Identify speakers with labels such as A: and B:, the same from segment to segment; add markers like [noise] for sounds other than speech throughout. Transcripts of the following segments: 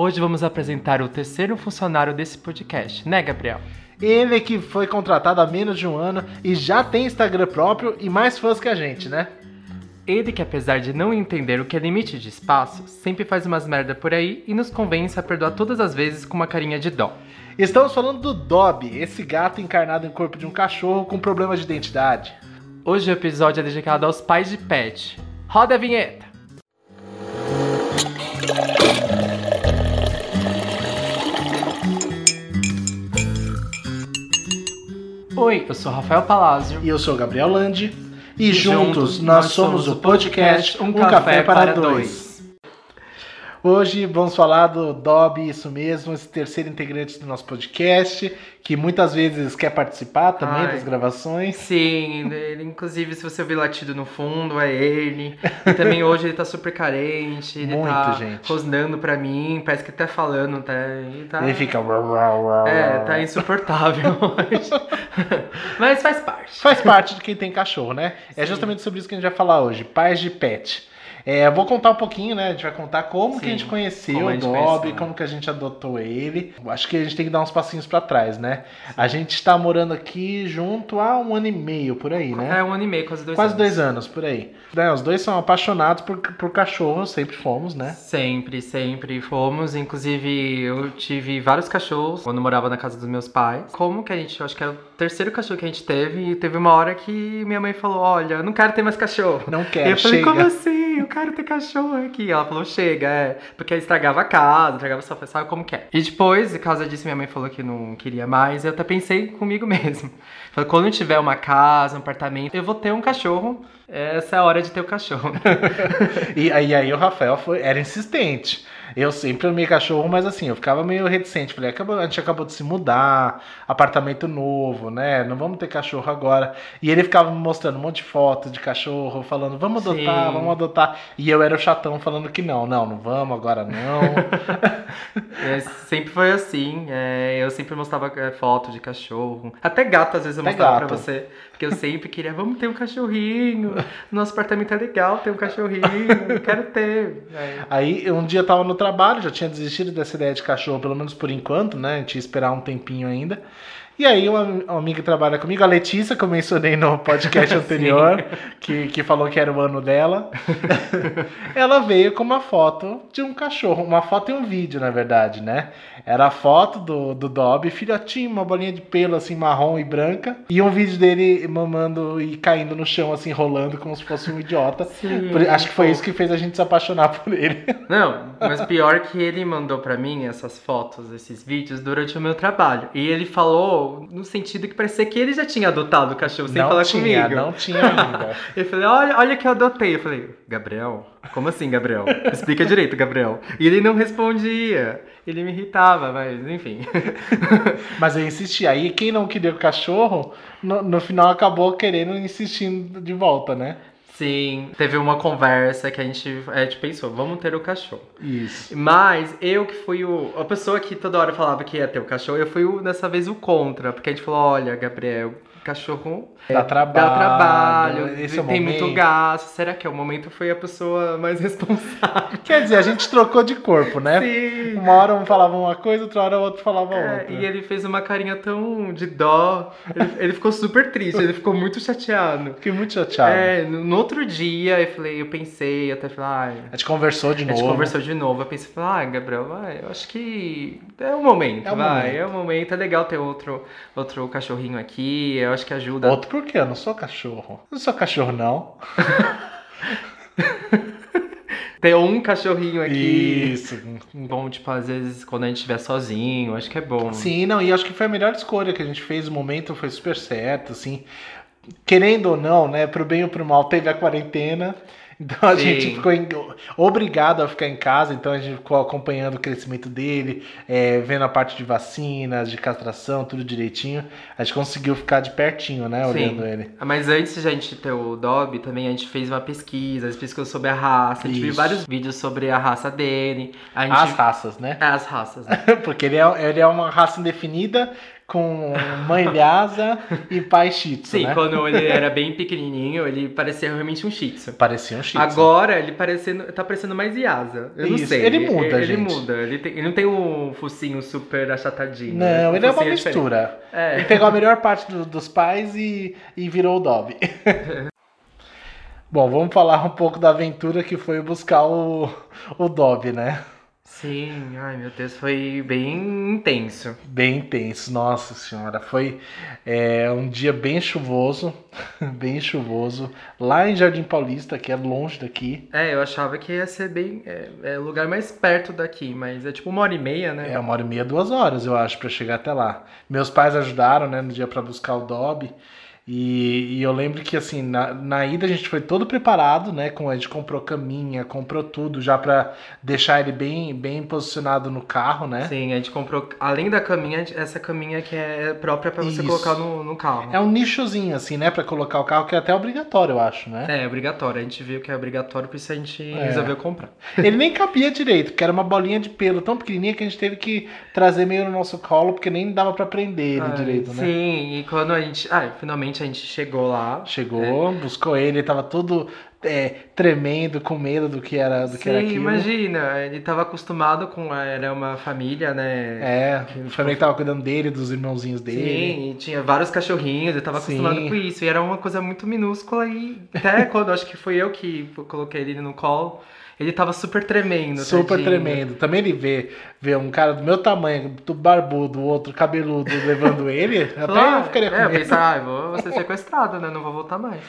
A: Hoje vamos apresentar o terceiro funcionário desse podcast, né, Gabriel?
B: Ele que foi contratado há menos de um ano e já tem Instagram próprio e mais fãs que a gente, né?
A: Ele que, apesar de não entender o que é limite de espaço, sempre faz umas merda por aí e nos convence a perdoar todas as vezes com uma carinha de dó.
B: Estamos falando do Dobby, esse gato encarnado em corpo de um cachorro com problemas de identidade.
A: Hoje o episódio é dedicado aos pais de pet. Roda a vinheta! Oi, eu sou Rafael Palazzo.
B: E eu sou Gabriel Landi. E, juntos, nós somos o podcast Um Café, para Dois. Hoje vamos falar do Dobby, isso mesmo, esse terceiro integrante do nosso podcast, que muitas vezes quer participar também
A: Ai.
B: das gravações.
A: Sim, ele, inclusive, se você ouvir latido no fundo, é ele. E também hoje ele tá super carente, ele
B: Muito,
A: tá
B: gente.
A: rosnando pra mim, parece que tá falando, tá? Ele tá...
B: Ele fica.
A: É, tá insuportável [laughs] hoje. Mas faz parte.
B: Faz parte de quem tem cachorro, né? É justamente sobre isso que a gente vai falar hoje, pais de pet. É, vou contar um pouquinho, né? A gente vai contar como
A: Sim,
B: que a gente conheceu o Dobby,
A: conheceu.
B: como que a gente adotou ele. Acho que a gente tem que dar uns passinhos pra trás, né? A gente está morando aqui junto há um ano e meio, por aí, né?
A: É um ano e meio, quase dois
B: Quase
A: anos.
B: dois anos, por aí. Né, os dois são apaixonados por, por cachorro, sempre fomos, né?
A: Sempre, sempre fomos. Inclusive, eu tive vários cachorros quando morava na casa dos meus pais. Como que a gente, acho que é o terceiro cachorro que a gente teve, e teve uma hora que minha mãe falou: Olha, eu não quero ter mais cachorro.
B: Não
A: E
B: quero,
A: eu falei,
B: chega.
A: como assim? Eu quero ter cachorro aqui. Ela falou, chega, é. Porque estragava a casa, estragava sofá, sabe como que é. E depois, por causa disso, minha mãe falou que não queria mais. Eu até pensei comigo [laughs] mesmo. Falei, quando eu tiver uma casa, um apartamento, eu vou ter um cachorro. Essa é a hora de ter o cachorro. [laughs]
B: E aí, aí o Rafael foi, era insistente. Eu sempre amei cachorro, mas assim, eu ficava meio reticente. Falei, acabou, a gente acabou de se mudar, apartamento novo, né? Não vamos ter cachorro agora. E ele ficava me mostrando um monte de fotos de cachorro, falando, vamos adotar,
A: Sim.
B: vamos adotar. E eu era o chatão falando que não, não, não vamos, agora não. [laughs]
A: É, sempre foi assim. é, eu sempre mostrava é, foto de cachorro. Até gato, às vezes, eu
B: Até
A: mostrava
B: gato.
A: pra você. Porque eu sempre queria, vamos ter um cachorrinho. Nosso apartamento é legal ter um cachorrinho. quero ter. É.
B: Aí um dia eu tava no trabalho, já tinha desistido dessa ideia de cachorro, pelo menos por enquanto, né? A gente ia esperar um tempinho ainda. E aí uma, uma amiga que trabalha comigo, a Letícia, que eu mencionei no podcast [laughs] anterior, que, que falou que era o ano dela, [laughs] ela veio com uma foto de um cachorro, uma foto e um vídeo, na verdade, né? Era a foto do, do Dobby, filhotinho, uma bolinha de pelo assim, marrom e branca, e um vídeo dele mamando e caindo no chão, assim, rolando como se fosse um idiota.
A: Sim,
B: Por- acho que foi isso que fez a gente se apaixonar por ele. [laughs]
A: Não, mas pior que ele mandou pra mim essas fotos, esses vídeos durante o meu trabalho. E ele falou no sentido que parecia que ele já tinha adotado o cachorro sem
B: não
A: falar
B: tinha,
A: comigo.
B: não tinha ainda. [laughs]
A: Eu falei, olha, olha que eu adotei. Eu falei, Gabriel? Como assim, Gabriel? Explica direito, Gabriel. E ele não respondia. Ele me irritava, mas enfim. [laughs]
B: Mas eu insisti. Aí quem não queria o cachorro, no, no final acabou querendo insistindo de volta, né?
A: Sim, teve uma conversa que a gente, a gente pensou, vamos ter o cachorro.
B: Isso.
A: Mas eu que fui o. A pessoa que toda hora falava que ia ter o cachorro, eu fui o, dessa vez o contra. Porque a gente falou: olha, Gabriel, cachorro
B: Dá trabalho.
A: dá trabalho,
B: Esse é
A: tem
B: momento.
A: muito gasto. Será que é o momento foi a pessoa mais [laughs] responsável?
B: Quer dizer, a gente trocou de corpo, né?
A: Sim.
B: Uma hora um falava uma coisa, outra hora o outro falava
A: É,
B: outra.
A: e ele fez uma carinha tão de dó. Ele, ele ficou super triste, ele ficou muito chateado.
B: Fiquei muito chateado.
A: É, no, no outro dia eu falei, eu pensei, até falei, ah,
B: A gente conversou de
A: A
B: novo.
A: gente conversou de novo, eu pensei, ah, Gabriel, vai, eu acho que é o momento,
B: É o
A: vai,
B: momento.
A: é o momento, é legal ter outro, outro cachorrinho aqui, eu acho que ajuda.
B: Outro por quê? Eu não sou cachorro. Eu não sou cachorro, não. [laughs]
A: Ter um cachorrinho aqui.
B: Isso.
A: Bom, tipo, às vezes quando a gente estiver sozinho, acho que é bom.
B: Sim, não, e acho que foi a melhor escolha que a gente fez. O momento foi super certo, assim. Querendo ou não, né, pro bem ou pro mal, teve a quarentena. Então a
A: Sim.
B: gente ficou em- obrigado a ficar em casa, então a gente ficou acompanhando o crescimento dele, é, vendo a parte de vacinas, de castração, tudo direitinho. A gente conseguiu ficar de pertinho, né, olhando ele.
A: Ah, Mas antes de a gente ter o Dobby, também a gente fez uma pesquisa, a gente pesquisou sobre a raça, a gente viu
B: Isso.
A: vários vídeos sobre a raça dele. A gente...
B: As raças, né?
A: As raças, né? [laughs]
B: Porque ele é, ele é uma raça indefinida com mãe Lhasa e pai Shih Tzu,
A: Sim,
B: né?
A: quando ele era bem pequenininho, ele parecia realmente um shih tzu.
B: Parecia um Shih Tzu.
A: Agora ele parecendo, tá parecendo mais Yasa. Eu não
B: Isso,
A: sei.
B: ele muda,
A: Ele,
B: gente.
A: muda. Ele, tem- ele não tem um focinho super achatadinho.
B: Não?
A: O
B: ele é uma
A: diferente.
B: mistura.
A: É.
B: Ele pegou a melhor parte do- dos pais e, e virou o Dobby. [laughs] Bom, vamos falar um pouco da aventura que foi buscar o, o Dobby, né?
A: Sim, ai meu Deus, foi bem intenso.
B: Bem intenso, nossa senhora. Foi é, um dia bem chuvoso, [laughs] bem chuvoso, lá em Jardim Paulista, que é longe daqui.
A: É, eu achava que ia ser bem. É, é o lugar mais perto daqui, mas é tipo uma hora e meia, né?
B: É uma hora e meia, duas horas, eu acho, pra chegar até lá. Meus pais ajudaram, né, no dia pra buscar o Dobby. E, e eu lembro que, assim, na, na ida a gente foi todo preparado, né? Com, a gente comprou caminha, comprou tudo já pra deixar ele bem, bem posicionado no carro, né?
A: Sim, a gente comprou, além da caminha, essa caminha que é própria pra você
B: Isso.
A: colocar no, no carro.
B: É um nichozinho, assim, né? Pra colocar o carro, que é até obrigatório, eu acho, né?
A: É, obrigatório. A gente viu que é obrigatório, por isso a gente
B: É.
A: resolveu comprar. [laughs]
B: Ele nem cabia direito, porque era uma bolinha de pelo tão pequenininha que a gente teve que trazer meio no nosso colo, porque nem dava pra prender ele
A: Ai,
B: direito, né?
A: Sim, e quando a gente. Ah, finalmente a gente chegou lá.
B: Chegou, buscou ele, ele tava todo é, tremendo, com medo do que era, do que
A: Sim,
B: era aquilo.
A: imagina, ele tava acostumado com. Era uma família, né?
B: É, o família que tava cuidando dele, dos irmãozinhos dele.
A: Sim, e tinha vários cachorrinhos, ele tava acostumado
B: Sim.
A: com isso. E era uma coisa muito minúscula e até [laughs] quando acho que fui eu que coloquei ele no colo, ele tava super tremendo.
B: Super
A: tadinho.
B: tremendo. Também ele vê, vê um cara do meu tamanho, do barbudo, outro cabeludo, levando [laughs] ele, até eu ficaria com
A: é, eu
B: medo.
A: pensei, ah, eu vou ser sequestrado, né? Não vou voltar mais. [laughs]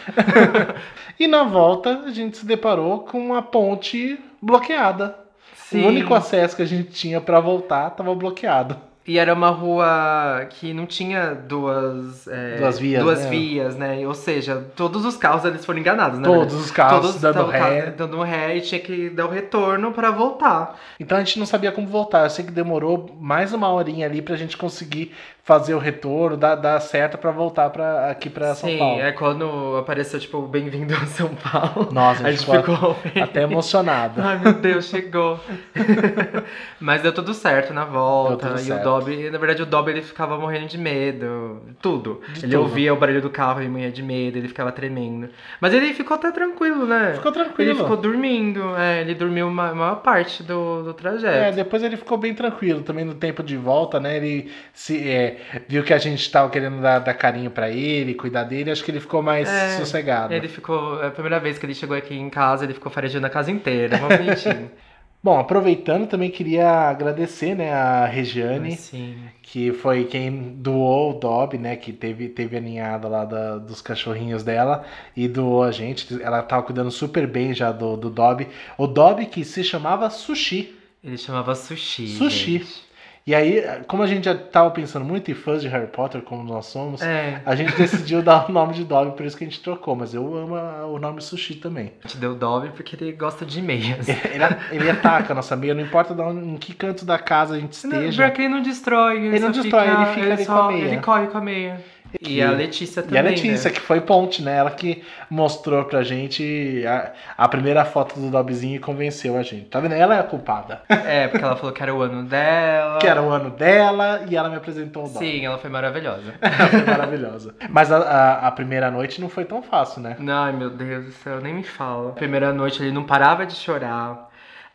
B: E na volta a gente se deparou com uma ponte bloqueada.
A: Sim.
B: O único acesso que a gente tinha pra voltar tava bloqueado.
A: E era uma rua que não tinha duas, é,
B: Duas vias,
A: duas
B: né?
A: vias, né? Ou seja, todos os carros eles foram enganados, né?
B: Todos os carros
A: Todos
B: dando
A: tavam
B: ré.
A: dando ré e tinha que dar o retorno pra voltar.
B: Então a gente não sabia como voltar. Eu sei que demorou mais uma horinha ali pra gente conseguir fazer o retorno, dar, dar certo pra voltar pra, aqui pra São
A: Sim,
B: Paulo.
A: é quando apareceu, tipo, bem-vindo a São Paulo.
B: Nossa,
A: a [laughs] gente ficou bem-
B: até emocionado.
A: Ai, meu Deus, chegou. [laughs] Mas deu tudo certo na volta. E
B: certo.
A: o Dobby, na verdade, o Dobby ele ficava morrendo de medo. Tudo.
B: De
A: ele
B: tudo.
A: ouvia o barulho do carro e morria de medo, ele ficava tremendo. Mas ele ficou até tranquilo, né?
B: Ficou tranquilo.
A: Ele ficou dormindo, é, ele dormiu uma- a maior parte do, do
B: É,
A: trajeto.
B: depois ele ficou bem tranquilo também no tempo de volta, né? Ele se, é, viu que a gente tava querendo dar, dar carinho pra ele, cuidar dele, acho que ele ficou mais
A: É,
B: sossegado.
A: Ele ficou. é A primeira vez que ele chegou aqui em casa, ele ficou farejando a casa inteira. Mó bonitinho. [laughs]
B: Bom, aproveitando, também queria agradecer, né, a Regiane,
A: Sim.
B: que foi quem doou o Dobby, né, que teve, teve a ninhada lá da- dos cachorrinhos dela e doou a gente. Ela tava cuidando super bem já do, do Dobby. O Dobby que se chamava Sushi.
A: Ele chamava sushi.
B: Sushi.
A: gente.
B: E aí, como a gente já tava pensando muito em fãs de Harry Potter, como nós somos,
A: É.
B: a gente decidiu dar o nome de Dobby, por isso que a gente trocou. Mas eu amo o nome Sushi também.
A: A gente deu Dobby porque ele gosta de meias. [laughs]
B: Ele, ele ataca a nossa meia, não importa em que canto da casa a gente
A: Não,
B: esteja.
A: pior que ele não destrói. Ele,
B: Ele não destrói, ele fica ali
A: só-
B: com a meia.
A: Ele corre com a meia. E a Letícia
B: E
A: também.
B: a Letícia,
A: né?
B: que foi ponte, né? Ela que mostrou pra gente a, a primeira foto do Dobbyzinho e convenceu a gente. Tá vendo? Ela é a culpada.
A: É, porque ela falou que era o ano dela. [laughs]
B: que era o ano dela e ela me apresentou o Dobby.
A: Sim, ela foi maravilhosa. [laughs]
B: Ela foi maravilhosa. Mas a, a- a primeira noite não foi tão fácil, né?
A: Ai, meu Deus do céu, nem me fala. Primeira noite ele não parava de chorar.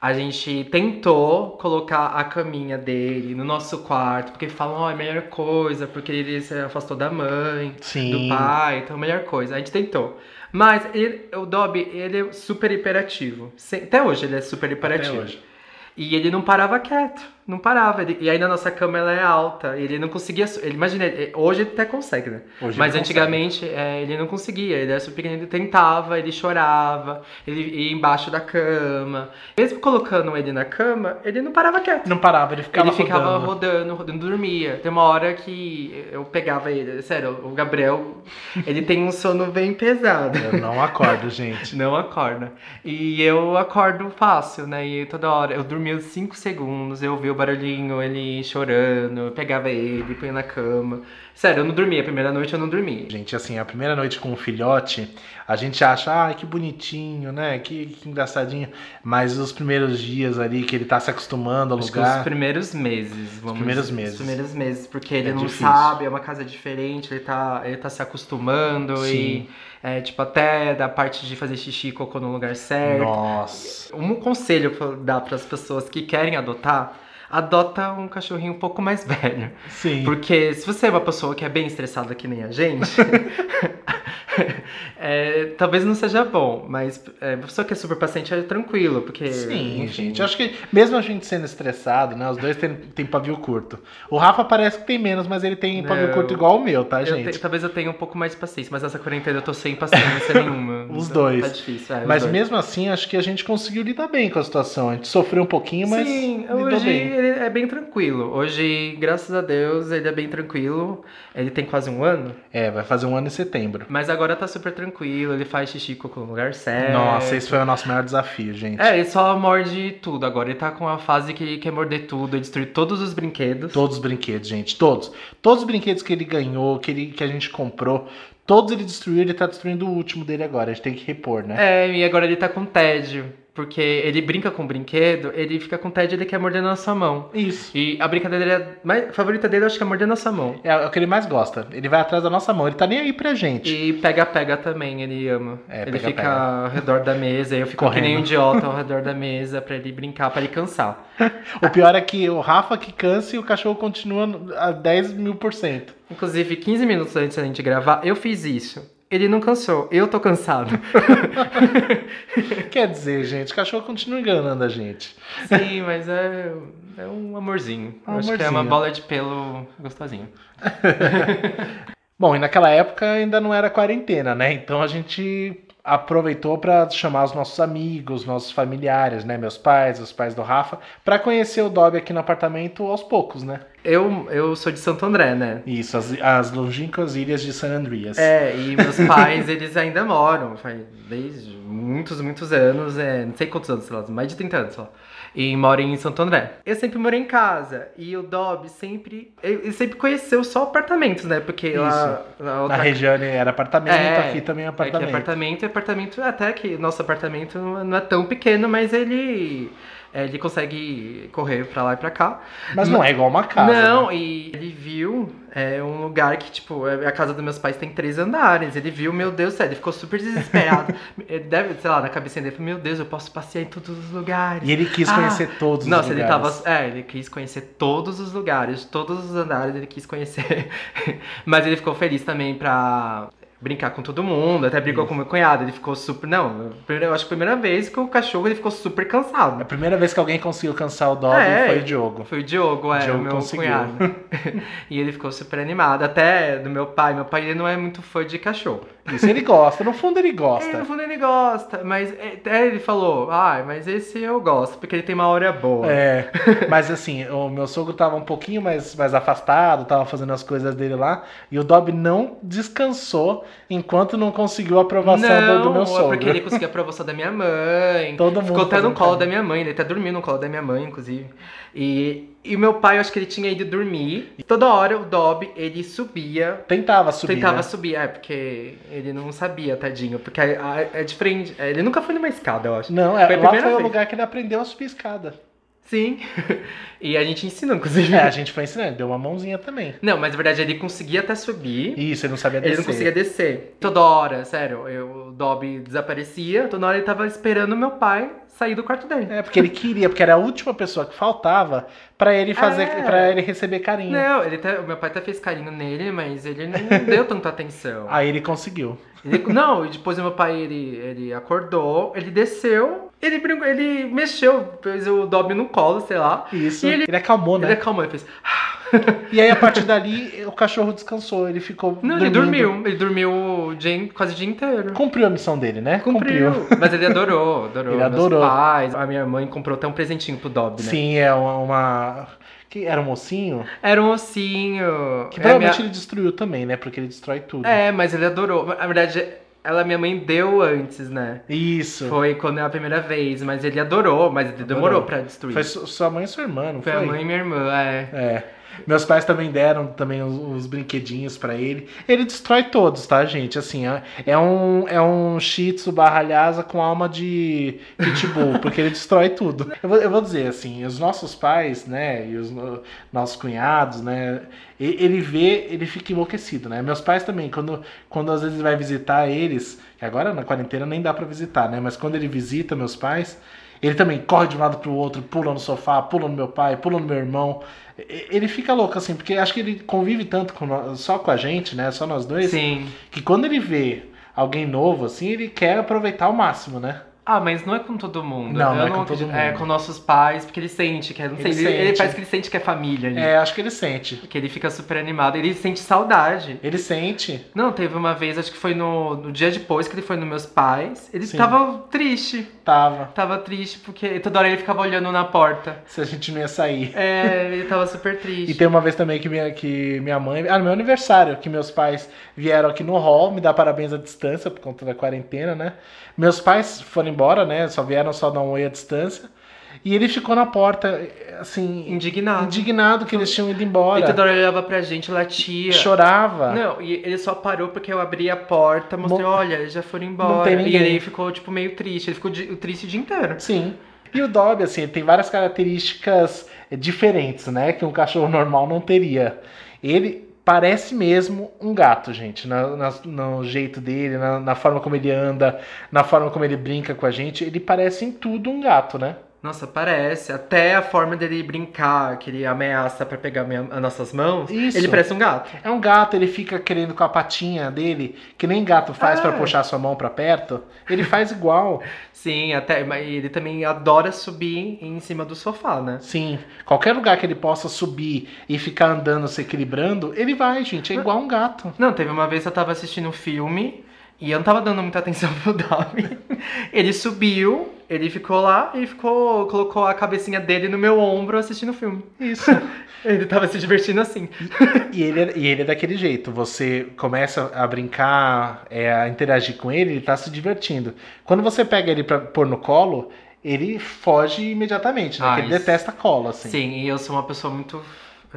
A: A gente tentou colocar a caminha dele no nosso quarto, porque falam, ó, é a melhor coisa, porque ele se afastou da mãe,
B: Sim.
A: do pai, então a melhor coisa. A gente tentou. Mas ele- o Dobby, ele é super hiperativo. Até hoje ele é super hiperativo.
B: hoje.
A: E ele não parava quieto, não parava. Ele- e aí na nossa cama ela é alta, ele não conseguia. Ele, imagina, ele- hoje ele até consegue, né?
B: Hoje
A: Mas
B: ele
A: antigamente é, ele não conseguia, ele era super pequeno, ele tentava, ele chorava, ele ia embaixo da cama. Mesmo colocando ele na cama, ele não parava quieto.
B: Não parava, ele ficava
A: ele ficava
B: rodando.
A: rodando, rodando, dormia. Tem uma hora que eu pegava ele, sério, o Gabriel, ele tem um sono bem pesado.
B: Eu não acordo, gente. [laughs]
A: Não acorda. E eu acordo fácil, né? E toda hora eu dormia 5 segundos, eu vi o barulhinho, ele chorando, eu pegava ele, punha na cama. Sério, eu não dormia. A primeira noite eu não dormi.
B: Gente, assim, a primeira noite com o filhote, a gente acha, ai, que bonitinho, né? Que, que engraçadinho. Mas os primeiros dias ali, que ele tá se acostumando ao
A: Acho
B: lugar.
A: os primeiros meses, vamos
B: primeiros
A: dizer.
B: meses.
A: Os primeiros meses, porque ele
B: É
A: não
B: difícil.
A: sabe, é uma casa diferente, ele tá, ele tá se acostumando
B: Sim.
A: e, é, tipo, até da parte de fazer xixi e cocô no lugar certo.
B: Nossa.
A: Um conselho eu dar para as pessoas que querem adotar, adota um cachorrinho um pouco mais velho.
B: Sim.
A: Porque se você é uma pessoa que é bem estressada que nem a gente, [laughs] é, talvez não seja bom, mas é, uma pessoa que é super paciente é tranquilo, porque.
B: Sim,
A: enfim,
B: gente. Acho que mesmo a gente sendo estressado, né? Os dois têm, têm pavio curto. O Rafa parece que tem menos, mas ele tem pavio
A: Não.
B: curto igual o meu, tá, gente?
A: te- talvez eu tenha um pouco mais de paciência, mas essa quarentena eu tô sem paciência [laughs] nenhuma.
B: Os
A: Então,
B: dois.
A: Tá difícil, é,
B: Mas
A: dois.
B: mesmo assim, acho que a gente conseguiu lidar bem com a situação. A gente sofreu um pouquinho, mas
A: Sim, hoje
B: bem.
A: ele é bem tranquilo. Hoje, graças a Deus, ele é bem tranquilo. Ele tem quase um ano,
B: É, vai fazer um ano em setembro.
A: mas agora tá super tranquilo. Ele faz xixi cocô no lugar certo.
B: Nossa, esse foi o nosso maior desafio, gente.
A: É, ele só morde tudo agora. Ele tá com a fase que ele quer morder tudo, destruir todos os brinquedos.
B: Todos os brinquedos, gente. Todos. Todos os brinquedos que ele ganhou, que, ele, que a gente comprou, todos ele destruiu, ele tá destruindo o último dele agora. A gente tem que repor, né?
A: É, e agora ele tá com tédio. Porque ele brinca com o brinquedo, ele fica com tédio e ele quer morder nossa mão.
B: Isso.
A: E a brincadeira é- mais favorita dele, eu acho que é morder nossa mão.
B: É, é o que ele mais gosta. Ele vai atrás da nossa mão. Ele tá nem aí pra gente.
A: E pega-pega também, ele ama.
B: É,
A: ele
B: pega-pega.
A: fica ao redor da mesa, eu fico que nem um
B: Correndo.
A: idiota ao redor da mesa pra ele brincar, pra ele cansar. [laughs]
B: O pior é que o Rafa que cansa e o cachorro continua a 10 mil por cento.
A: Inclusive, 15 minutos antes da gente gravar, eu fiz isso. Ele não cansou, eu tô cansado. [laughs]
B: Quer dizer, gente, o cachorro continua enganando a gente.
A: Sim, mas é, é um amorzinho.
B: Um
A: acho que é uma
B: amorzinho.
A: bola de pelo gostosinho. [laughs]
B: Bom, e naquela época ainda não era quarentena, né? Então a gente aproveitou para chamar os nossos amigos, nossos familiares, né? Meus pais, os pais do Rafa, para conhecer o Dobby aqui no apartamento aos poucos, né?
A: Eu, eu sou de Santo André, né?
B: Isso, as, as longínquas ilhas de San Andreas.
A: É, e meus [laughs] pais, eles ainda moram, faz desde muitos, muitos anos, é, não sei quantos anos, sei lá, mais de 30 anos, sei lá. E moram em Santo André. Eu sempre morei em casa, e o Dobby sempre, ele sempre conheceu só apartamentos, né? Porque lá na outra
B: região era apartamento,
A: É,
B: aqui também é
A: Aqui
B: apartamento.
A: apartamento e apartamento, até que nosso apartamento não é tão pequeno, mas ele é, ele consegue correr pra lá e pra cá.
B: Mas não é igual uma casa.
A: não,
B: né?
A: e ele viu é, um lugar que, tipo, é- a casa dos meus pais tem três andares. Ele viu, meu Deus do céu, ele ficou super desesperado. [laughs] ele deve, sei lá, na cabecinha dele, falou, meu Deus, eu posso passear em todos os lugares.
B: E ele quis
A: Ah,
B: conhecer todos
A: Nossa,
B: os
A: ele
B: lugares.
A: tava. É, ele quis conhecer todos os lugares, todos os andares ele quis conhecer. [laughs] Mas ele ficou feliz também pra brincar com todo mundo, até brincou com meu cunhado, ele ficou super. Não, eu acho que a primeira vez que o cachorro ele ficou super cansado.
B: A primeira vez que alguém conseguiu cansar o Dobby
A: É.
B: foi o Diogo.
A: Foi o Diogo, é,
B: Diogo
A: o meu
B: conseguiu.
A: cunhado. [laughs] e ele ficou super animado. Até do meu pai. Meu pai ele não é muito fã de cachorro.
B: Isso ele gosta, no fundo ele
A: É,
B: gosta.
A: no fundo ele gosta, mas é, até ele falou, ah, mas esse eu gosto, porque ele tem uma hora boa.
B: É, [laughs] mas assim, o meu sogro tava um pouquinho mais, mais afastado, tava fazendo as coisas dele lá, e o Dobby não descansou enquanto não conseguiu a aprovação
A: não,
B: do, do meu
A: é
B: sogro.
A: porque ele conseguiu a aprovação da minha mãe. [laughs]
B: Todo mundo
A: Ficou até no colo da minha mãe, ele até dormiu no colo da minha mãe, inclusive. E, e meu pai, eu acho que ele tinha ido dormir. E toda hora o Dobby, ele subia.
B: Tentava subir,
A: tentava
B: né?
A: subir, é, porque ele não sabia, tadinho. Porque é, é diferente. Ele nunca foi numa escada, eu acho.
B: Não, é,
A: Foi a
B: lá
A: primeira
B: foi o lugar que ele aprendeu a subir escada.
A: Sim. [laughs] e a gente ensinou, inclusive.
B: É, a gente foi ensinando, deu uma mãozinha também.
A: Não, mas na verdade ele conseguia até subir.
B: Isso, ele não sabia
A: Ele
B: descer.
A: não conseguia descer. Toda hora, sério, eu, o Dobby desaparecia, toda hora ele tava esperando meu pai sair do quarto dele.
B: É, porque ele queria, porque era a última pessoa que faltava pra ele fazer,
A: É.
B: para ele receber carinho.
A: Não, ele até, o meu pai até fez carinho nele, mas ele não deu tanta atenção. [laughs]
B: Aí ele conseguiu.
A: Ele- não, e depois o meu pai, ele, ele acordou, ele desceu, ele brincou, ele mexeu, pôs o Dobby no colo, sei lá.
B: Isso.
A: E
B: ele,
A: ele-
B: acalmou, né?
A: Ele acalmou, ele fez... [laughs]
B: E aí, a partir dali, o cachorro descansou. Ele ficou.
A: Não, ele
B: dormindo.
A: dormiu, ele dormiu dia, quase o dia inteiro.
B: Cumpriu a missão dele, né?
A: Cumpriu. [laughs] Mas ele adorou, adorou.
B: Ele
A: Meus
B: adorou.
A: pais, a minha mãe comprou até um presentinho pro Dobby, né?
B: Sim, é uma. uma- Que era um mocinho.
A: Era um ossinho.
B: Que
A: É,
B: provavelmente
A: minha-
B: ele destruiu também, né? Porque ele destrói tudo.
A: É, mas ele adorou. Na verdade, ela minha mãe deu antes, né?
B: Isso.
A: Foi quando é a primeira vez, mas ele adorou, mas ele demorou
B: Adorou.
A: pra destruir.
B: Foi su- sua mãe e sua irmã, não
A: Foi
B: foi?
A: a mãe e minha irmã, é.
B: É. Meus pais também deram também os brinquedinhos pra ele. Ele destrói todos, tá, gente? Assim, é, é um é um Shih Tzu barra Lhasa com alma de pitbull, [laughs] porque ele destrói tudo. Eu vou, eu vou dizer assim, os nossos pais, né, e os no- nossos cunhados, né, ele vê, ele fica enlouquecido, né? Meus pais também, quando quando às vezes vai visitar eles, que agora na quarentena nem dá pra visitar, né, mas quando ele visita meus pais, ele também corre de um lado pro outro, pula no sofá, pula no meu pai, pula no meu irmão. Ele fica louco, assim, porque acho que ele convive tanto com nós- só com a gente, né? Só nós dois,
A: Sim.
B: que quando ele vê alguém novo, assim, ele quer aproveitar ao máximo, né?
A: Ah, mas não é com todo mundo.
B: Não,
A: Eu
B: não é com todo
A: acredito- É
B: mundo.
A: com nossos pais, porque ele sente que é. Não sei,
B: Ele
A: ele, ele
B: sente.
A: parece que ele sente que é família ali.
B: É, acho que ele sente.
A: Que ele fica super animado. Ele sente saudade.
B: Ele sente.
A: Não, teve uma vez, acho que foi no, no dia depois que ele foi nos meus pais. Ele
B: Sim.
A: tava triste.
B: Tava.
A: Tava triste porque toda hora ele ficava olhando na porta.
B: Se a gente não ia sair.
A: É, ele tava super triste.
B: E tem uma vez também que minha, que minha mãe. Ah, no meu aniversário, que meus pais vieram aqui no hall me dar parabéns à distância, por conta da quarentena, né? Meus pais foram embora, né? Só vieram só dar um oi à distância. E ele ficou na porta, assim,
A: Indignado.
B: indignado que eles tinham ido
A: E
B: embora.
A: toda hora ele olhava pra gente, latia.
B: Chorava.
A: Não, e ele só parou porque eu abri a porta, mostrei,
B: Mo-
A: olha, eles já foram embora.
B: tem
A: e ele ficou, tipo, meio triste. Ele ficou triste o dia inteiro.
B: Sim. E o Dobby, assim, ele tem várias características diferentes, né? Que um cachorro normal não teria. Ele parece mesmo um gato, gente. na- na- no jeito dele, na, na forma como ele anda, na forma como ele brinca com a gente. Ele parece em tudo um gato, né?
A: Nossa, parece. Até a forma dele brincar, que ele ameaça pra pegar minha- as nossas mãos.
B: Isso.
A: Ele parece um gato.
B: É um gato, ele fica querendo com a patinha dele, que nem gato faz
A: Ah.
B: pra puxar sua mão pra perto. Ele faz igual. [laughs]
A: Sim, até. Mas ele também adora subir em cima do sofá, né?
B: Sim, qualquer lugar que ele possa subir e ficar andando, se equilibrando, ele vai, gente. É igual um gato.
A: Não, teve uma vez que eu tava assistindo um filme e eu não tava dando muita atenção pro Dobby. Ele subiu, ele ficou lá e ficou, colocou a cabecinha dele no meu ombro assistindo o filme.
B: Isso. [laughs]
A: Ele tava se divertindo assim.
B: E ele, é- e ele é daquele jeito. Você começa a brincar, é, a interagir com ele, ele tá se divertindo. Quando você pega ele pra pôr no colo, ele foge imediatamente, né?
A: Ah,
B: Porque ele detesta colo, assim.
A: Sim, e eu sou uma pessoa muito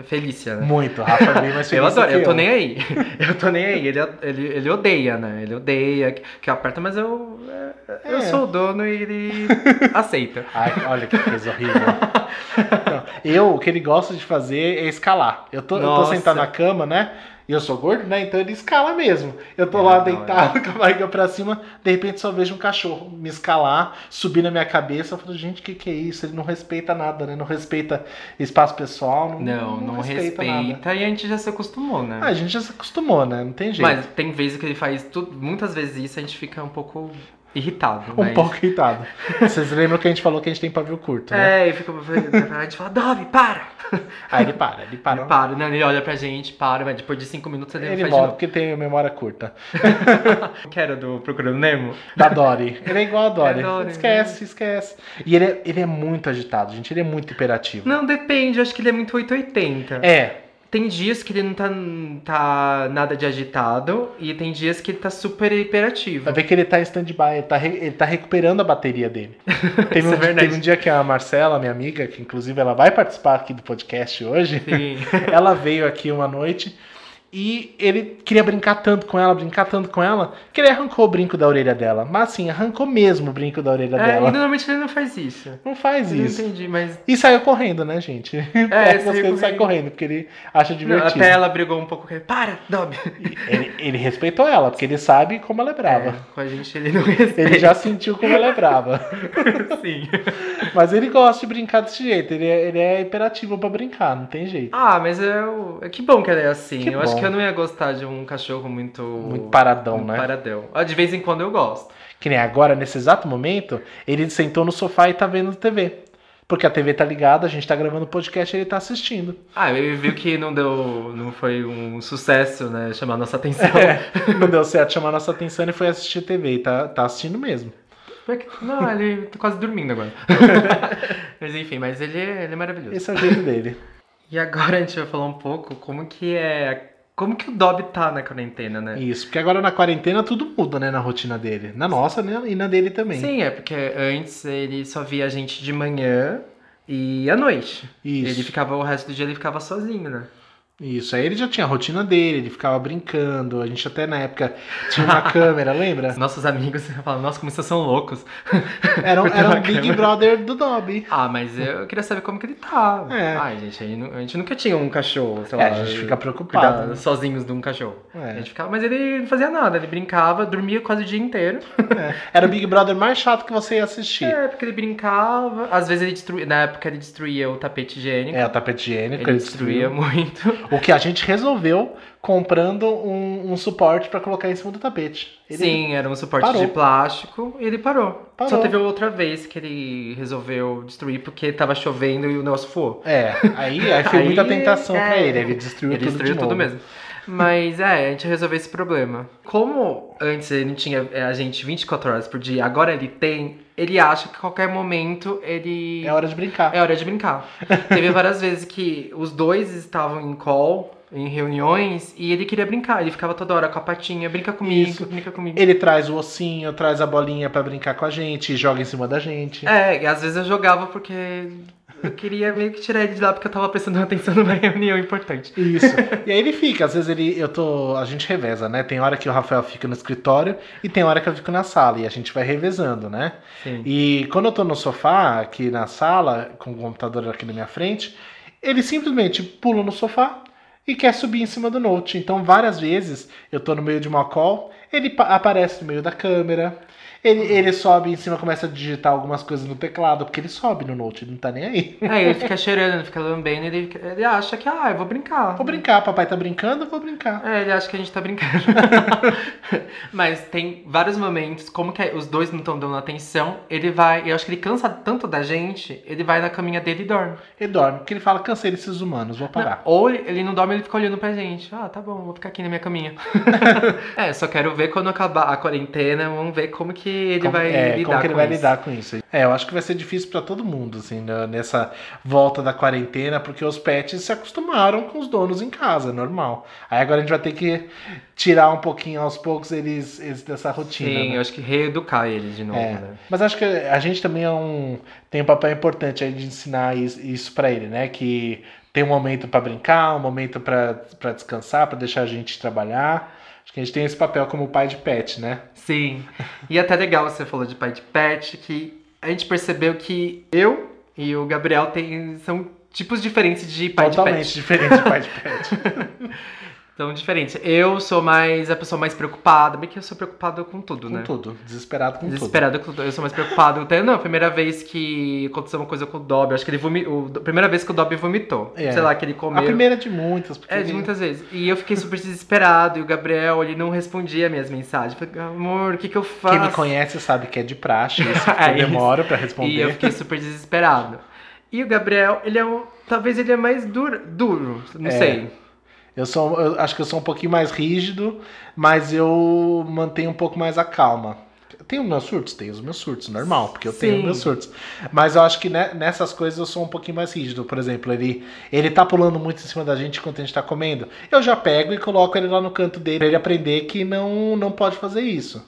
A: felícia, né?
B: Muito. Rafa é bem mais [laughs] feliz
A: Eu adoro, eu tô nem aí. [laughs] Eu tô nem aí. Ele, ele, ele odeia, né? Ele odeia que, que eu aperto, mas eu, é, eu
B: É.
A: sou o dono e ele [laughs] aceita.
B: Ai, olha que coisa horrível. Não, eu, o que ele gosta de fazer é escalar. Eu tô, eu tô sentado na cama, né? E eu sou gordo, né? Então ele escala mesmo. Eu tô lá
A: É, não,
B: deitado [laughs] com a barriga pra cima, de repente só vejo um cachorro me escalar, subir na minha cabeça. Eu falo, gente, o que, que é isso? Ele não respeita nada, né? Não respeita espaço pessoal, não,
A: Não, não, respeita.
B: nada.
A: E a gente já se acostumou, né?
B: Ah, a gente já se acostumou, né? Não tem jeito.
A: Mas tem vezes que ele faz tudo, muitas vezes isso, a gente fica um pouco irritado.
B: um
A: mas-
B: pouco irritado. Vocês lembram que a gente falou que a gente tem pavio curto, né?
A: É, e fica, a gente fala, Dobby, para! [laughs]
B: Aí ele para, ele para.
A: Ele para, né? Ele olha pra gente, para, mas depois de cinco minutos ele,
B: Ele volta porque tem memória curta. [laughs]
A: Que era do Procurando Nemo?
B: Da Dory. Ele é igual a Dory.
A: É Dory,
B: esquece, esquece. E ele é, ele é muito agitado, gente. Ele é muito hiperativo.
A: Não, depende, eu acho que ele é muito 880.
B: É,
A: Tem dias que ele não tá, tá nada de agitado e tem dias que ele tá super hiperativo.
B: vai ver que ele tá em stand-by, ele tá, re- ele tá recuperando a bateria dele. [laughs] Teve,
A: Isso
B: um,
A: é
B: teve um dia que a Marcela, minha amiga, que inclusive ela vai participar aqui do podcast hoje,
A: Sim. [laughs]
B: ela veio aqui uma noite e ele queria brincar tanto com ela, brincar tanto com ela, que ele arrancou o brinco da orelha dela. Mas assim, arrancou mesmo o brinco da orelha
A: É, e
B: dela.
A: normalmente ele não faz isso.
B: Não faz
A: Eu não
B: isso.
A: entendi, mas.
B: E saiu correndo, né, gente? É, [laughs]
A: saiu
B: as coisas sai
A: correndo.
B: correndo, porque ele acha
A: Não,
B: divertido.
A: até ela brigou um pouco com ele. Para, Dobby!
B: Ele, ele respeitou ela, porque ele sabe como ela é brava.
A: É, com a gente ele não respeita.
B: Ele já sentiu como ela é brava. [laughs]
A: Sim.
B: Mas ele gosta de brincar desse jeito. Ele é, ele é imperativo pra brincar, não tem jeito.
A: Ah, mas é, o- é que bom que ela é assim.
B: Que
A: eu acho
B: bom.
A: Que eu não ia gostar de um cachorro muito.
B: Muito paradão,
A: muito
B: né?
A: Paradão. Ah, De vez em quando eu gosto.
B: Que nem agora, nesse exato momento, ele sentou no sofá e tá vendo TV. Porque a TV tá ligada, a gente tá gravando o podcast e ele tá assistindo.
A: Ah, ele viu que não deu. não foi um sucesso, né? Chamar nossa atenção. [laughs]
B: É, não deu certo chamar nossa atenção e foi assistir TV. E tá, tá assistindo mesmo.
A: Não, ele tá quase dormindo agora. [laughs] mas enfim, mas ele, ele é maravilhoso.
B: Esse é o jeito dele.
A: E agora a gente vai falar um pouco como que é como que o Dobby tá na quarentena, né?
B: Isso, porque agora na quarentena tudo muda, né, na rotina dele. Na nossa né, e na dele também.
A: Sim, é porque antes ele só via a gente de manhã e à noite.
B: Isso.
A: Ele ficava o resto do dia ele ficava sozinho, né?
B: Isso, aí ele já tinha a rotina dele, ele ficava brincando. A gente até na época tinha uma [laughs] câmera, lembra?
A: Nossos amigos falavam, nossa, como vocês são loucos.
B: Era, [laughs] era um Big. Brother do Dobby.
A: Ah, mas eu queria saber como que ele tá.
B: É.
A: Ai, gente, a gente nunca tinha um cachorro, sei
B: É,
A: lá.
B: a gente fica preocupado, né?
A: sozinhos de um cachorro.
B: É.
A: A gente ficava, mas ele não fazia nada, ele brincava, dormia quase o dia inteiro.
B: É, Era o Big Brother mais chato que você ia assistir.
A: É, porque ele brincava. Às vezes ele destruía. Na época ele destruía o tapete higiênico.
B: É, o tapete higiênico.
A: ele
B: ele
A: destruía muito.
B: O que a gente resolveu comprando um, um suporte pra colocar em cima do tapete. Ele-
A: Sim, era um suporte
B: parou.
A: de plástico e ele parou.
B: Parou.
A: Só teve outra vez que ele resolveu destruir porque tava chovendo e o negócio voou.
B: É, aí, aí foi [laughs]
A: Aí,
B: muita tentação pra
A: é.
B: ele. Ele destruiu
A: Ele
B: tudo
A: destruiu
B: de
A: tudo
B: novo.
A: mesmo. Mas é, a gente resolveu esse problema. Como antes ele não tinha é, a gente 24 horas por dia, agora ele tem, ele acha que a qualquer momento ele.
B: É hora de brincar.
A: É hora de brincar. [laughs] Teve várias vezes que os dois estavam em call, em reuniões, e ele queria brincar. Ele ficava toda hora com a patinha, brinca comigo,
B: Isso.
A: brinca comigo.
B: Ele traz o ossinho, traz a bolinha pra brincar com a gente, joga em cima da gente.
A: É, e às vezes eu jogava porque eu queria meio que tirar ele de lá porque eu tava prestando atenção numa [laughs] reunião importante.
B: Isso. [laughs] E aí ele fica, às vezes ele, eu tô, a gente reveza, né? Tem hora que o Rafael fica no escritório e tem hora que eu fico na sala e a gente vai revezando, né?
A: Sim.
B: E quando eu tô no sofá, aqui na sala, com o computador aqui na minha frente, ele simplesmente pula no sofá e quer subir em cima do note. Então, várias vezes, eu tô no meio de uma call, ele pa- aparece no meio da câmera. Ele, ele sobe em cima, começa a digitar algumas coisas no teclado, porque ele sobe no note, ele não tá nem aí.
A: Aí ele fica cheirando, ele fica lambendo, ele, ele acha que, ah, eu vou brincar.
B: Vou brincar, papai tá brincando, eu vou brincar.
A: É, ele acha que a gente tá brincando. [laughs] Mas tem vários momentos, como que os dois não estão dando atenção, ele vai, eu acho que ele cansa tanto da gente, ele vai na caminha dele e dorme.
B: Ele dorme, porque ele fala, cansei desses humanos, vou parar.
A: Não, ou ele, ele não dorme, ele fica olhando pra gente. Ah, tá bom, vou ficar aqui na minha caminha. [laughs] é, só quero ver quando acabar a quarentena, vamos ver como que ele
B: Como-
A: vai
B: é,
A: lidar
B: como que ele
A: com
B: vai
A: isso.
B: lidar com isso. É, eu acho que vai ser difícil pra todo mundo, assim, né, nessa volta da quarentena, porque os pets se acostumaram com os donos em casa, normal. Aí agora a gente vai ter que tirar um pouquinho aos poucos eles, eles dessa rotina.
A: Sim,
B: né?
A: eu acho que reeducar ele de novo,
B: É.
A: né?
B: Mas acho que a gente também é um, tem um papel importante aí de ensinar isso, para ele, né? Que tem um momento pra brincar, um momento pra descansar, pra deixar a gente trabalhar. Acho que a gente tem esse papel como pai de pet, né?
A: Sim. E até legal você falou de pai de pet, que a gente percebeu que eu e o Gabriel tem, são tipos diferentes de pai
B: Totalmente
A: de pet.
B: diferente de pai de pet. [laughs]
A: São diferentes. Eu sou mais a pessoa mais preocupada, bem que eu sou preocupada com tudo,
B: com
A: né?
B: tudo, desesperado com tudo.
A: Desesperada com tudo. Eu sou mais preocupado. Até não, a primeira vez que aconteceu uma coisa com o Dobby, acho que ele vomitou. Primeira vez que o Dobby vomitou.
B: É.
A: Sei lá, que ele comeu.
B: A primeira de muitas, porque
A: É, de muitas vezes. E eu fiquei super desesperado. E o Gabriel, ele não respondia minhas mensagens. Eu falei, amor, o que, que eu faço?
B: quem me conhece sabe que é de praxe, isso [laughs]
A: É
B: eu demoro pra responder.
A: E eu fiquei super desesperado. E o Gabriel, ele é um. Talvez ele é mais duro. Duro, não
B: É.
A: sei.
B: Eu sou, eu acho que eu sou um pouquinho mais rígido, mas eu mantenho um pouco mais a calma. Tenho meus surtos? Tenho os meus surtos, normal, porque eu tenho
A: Sim.
B: meus surtos. Mas eu acho que ne- nessas coisas eu sou um pouquinho mais rígido. Por exemplo, ele, ele tá pulando muito em cima da gente enquanto a gente tá comendo. Eu já pego e coloco ele lá no canto dele pra ele aprender que não, não pode fazer isso.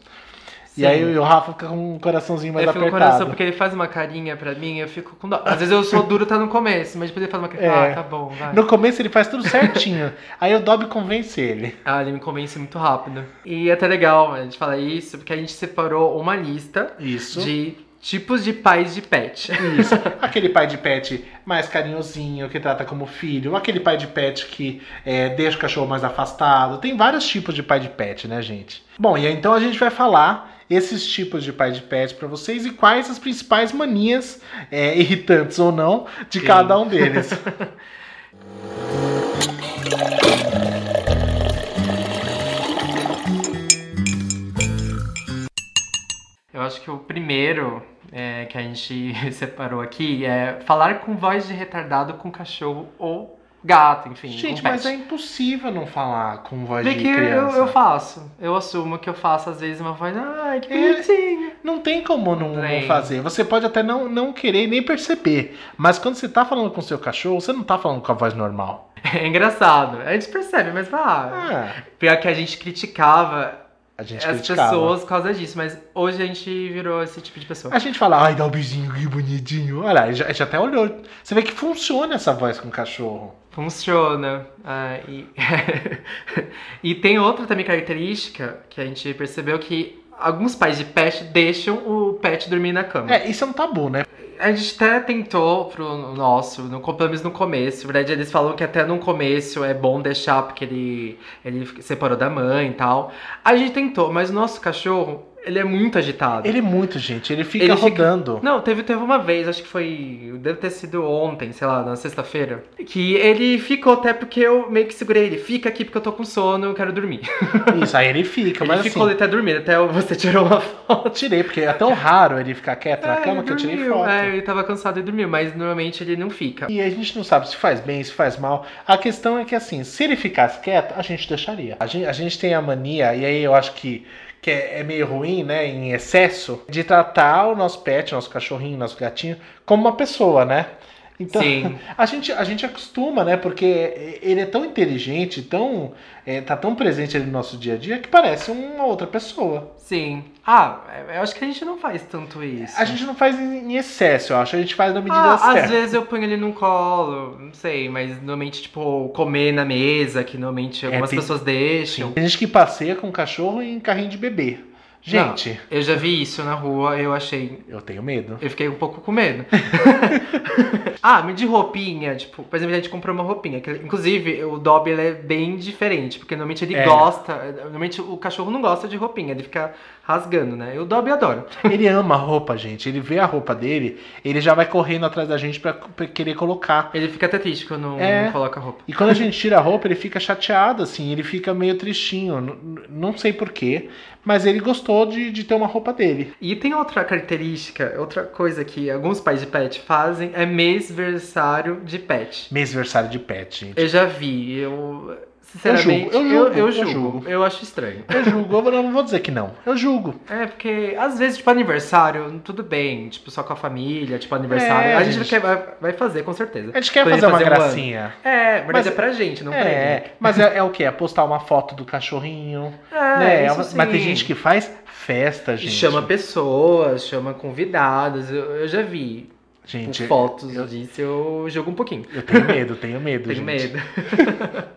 B: E aí o Rafa fica com um coraçãozinho mais
A: eu fico com o
B: apertado.
A: coração porque ele faz uma carinha pra mim, eu fico com dó. Às vezes eu sou duro, tá no começo, mas depois ele faz uma carinha.
B: É.
A: Ah, tá bom, vai.
B: No começo ele faz tudo certinho. [laughs] aí o Dobby convence ele.
A: Ah, ele me convence muito rápido. E é até legal a gente falar isso, porque a gente separou uma lista
B: Isso.
A: de tipos de pais de pet.
B: Isso. [laughs] Aquele pai de pet mais carinhosinho, que trata como filho. Aquele pai de pet que é, deixa o cachorro mais afastado. Tem vários tipos de pai de pet, né, gente? Bom, e então a gente vai falar esses tipos de pai de pet pra vocês e quais as principais manias, é, irritantes ou não, de
A: Sim.
B: cada um deles. [laughs]
A: Eu acho que o primeiro é, que a gente [laughs] separou aqui é falar com voz de retardado com cachorro ou gato, enfim.
B: Gente, mas é impossível não falar com voz
A: Vê
B: de
A: que eu,
B: criança.
A: eu faço. Eu assumo que eu faço, às vezes, uma voz. Ai, que
B: É.
A: bonitinho.
B: Não tem como não, não fazer. Você pode até não, não querer nem perceber. Mas quando você tá falando com o seu cachorro, você não tá falando com a voz normal. [laughs]
A: É engraçado. A gente percebe, mas vá.
B: Ah,
A: Pior que a gente criticava
B: a gente
A: as
B: criticava.
A: pessoas por causa disso, mas hoje a gente virou esse tipo de pessoa.
B: A gente fala, ai, dá um beijinho, que bonitinho. Olha, já, já até olhou. Você vê que funciona essa voz com o cachorro.
A: Funciona. Ah, e... [laughs] e tem outra também característica que a gente percebeu que alguns pais de pet deixam o pet dormir na cama.
B: É, isso é um tabu, né?
A: A gente até tentou pro nosso, no, pelo menos no começo. Na verdade, eles falam que até no começo é bom deixar, porque ele, ele separou da mãe e tal. A gente tentou, mas o nosso cachorro, ele é muito agitado.
B: Ele é muito, gente. Ele fica
A: Ele fica-
B: rodando.
A: Não, teve, teve uma vez, acho que foi. Deve ter sido ontem, sei lá, na sexta-feira. Que ele ficou até porque eu meio que segurei ele. Fica aqui porque eu tô com sono, eu quero dormir. [laughs]
B: Isso, aí ele fica.
A: ele
B: mas
A: ficou
B: assim,
A: até dormindo, até você tirou uma foto.
B: tirei, porque é tão raro ele ficar quieto na
A: É,
B: cama
A: ele
B: que eu tirei foto.
A: É, ele tava cansado e dormiu, mas normalmente ele não fica.
B: E a gente não sabe se faz bem, se faz mal. A questão é que, assim, se ele ficasse quieto, a gente deixaria. A gente, a gente tem a mania, e aí eu acho que, que é, é meio ruim, né, em excesso, de tratar o nosso pet, nosso cachorrinho, nosso gatinho, como uma pessoa, né? Então,
A: Sim. [laughs]
B: a gente, a gente acostuma, né? Porque ele é tão inteligente, tão, é, tá tão presente ali no nosso dia a dia, que parece uma outra pessoa.
A: Sim. Ah, eu acho que a gente não faz tanto isso.
B: A gente não faz em excesso, eu acho. A gente faz na medida
A: Ah,
B: certa.
A: às vezes eu ponho ele num colo, não sei, mas normalmente, tipo, comer na mesa, que normalmente algumas
B: É, tem-
A: pessoas deixam.
B: Tem gente que passeia com o cachorro em carrinho de bebê. Gente,
A: Eu já vi isso na rua, eu achei.
B: eu tenho medo.
A: Eu fiquei um pouco com medo. [laughs] ah, de roupinha, tipo, por exemplo, a gente comprou uma roupinha. Que, inclusive, o Dobby é bem diferente, porque normalmente ele
B: É.
A: gosta. Normalmente o cachorro não gosta de roupinha, ele fica rasgando, né? E o Dobby adora. [laughs]
B: Ele ama a roupa, gente. Ele vê a roupa dele, ele já vai correndo atrás da gente pra, pra querer colocar.
A: Ele fica até triste quando não,
B: É.
A: não coloca roupa.
B: E quando a gente [laughs] tira a roupa, ele fica chateado, assim, ele fica meio tristinho. N- Não sei porquê, mas ele gostou de, de ter uma roupa dele.
A: E tem outra característica, outra coisa que alguns pais de pet fazem é mêsversário de pet.
B: Mêsversário de pet, gente.
A: Eu já vi, eu. Sinceramente,
B: Eu julgo, eu
A: eu,
B: julgo,
A: eu
B: eu
A: julgo.
B: julgo.
A: Eu acho estranho.
B: Eu julgo, eu não vou dizer que não. Eu julgo.
A: É, porque às vezes, tipo, aniversário, tudo bem, tipo, só com a família, tipo, aniversário.
B: É,
A: a gente,
B: gente.
A: Quer, vai, vai fazer, com certeza.
B: A gente quer
A: Poderia
B: fazer uma
A: fazer um
B: gracinha.
A: É, mas,
B: Mas-
A: é pra gente, não pra ele.
B: É, mas é, é o que? É postar uma foto do cachorrinho. [laughs]
A: É,
B: né?
A: isso
B: uma-
A: sim.
B: mas tem gente que faz festa,
A: E
B: gente.
A: chama pessoas, chama convidados. Eu, já vi
B: Gente,
A: fotos
B: eu,
A: disso, eu jogo um pouquinho.
B: eu tenho medo, tenho medo, [laughs]
A: Tenho
B: gente.
A: medo. [laughs]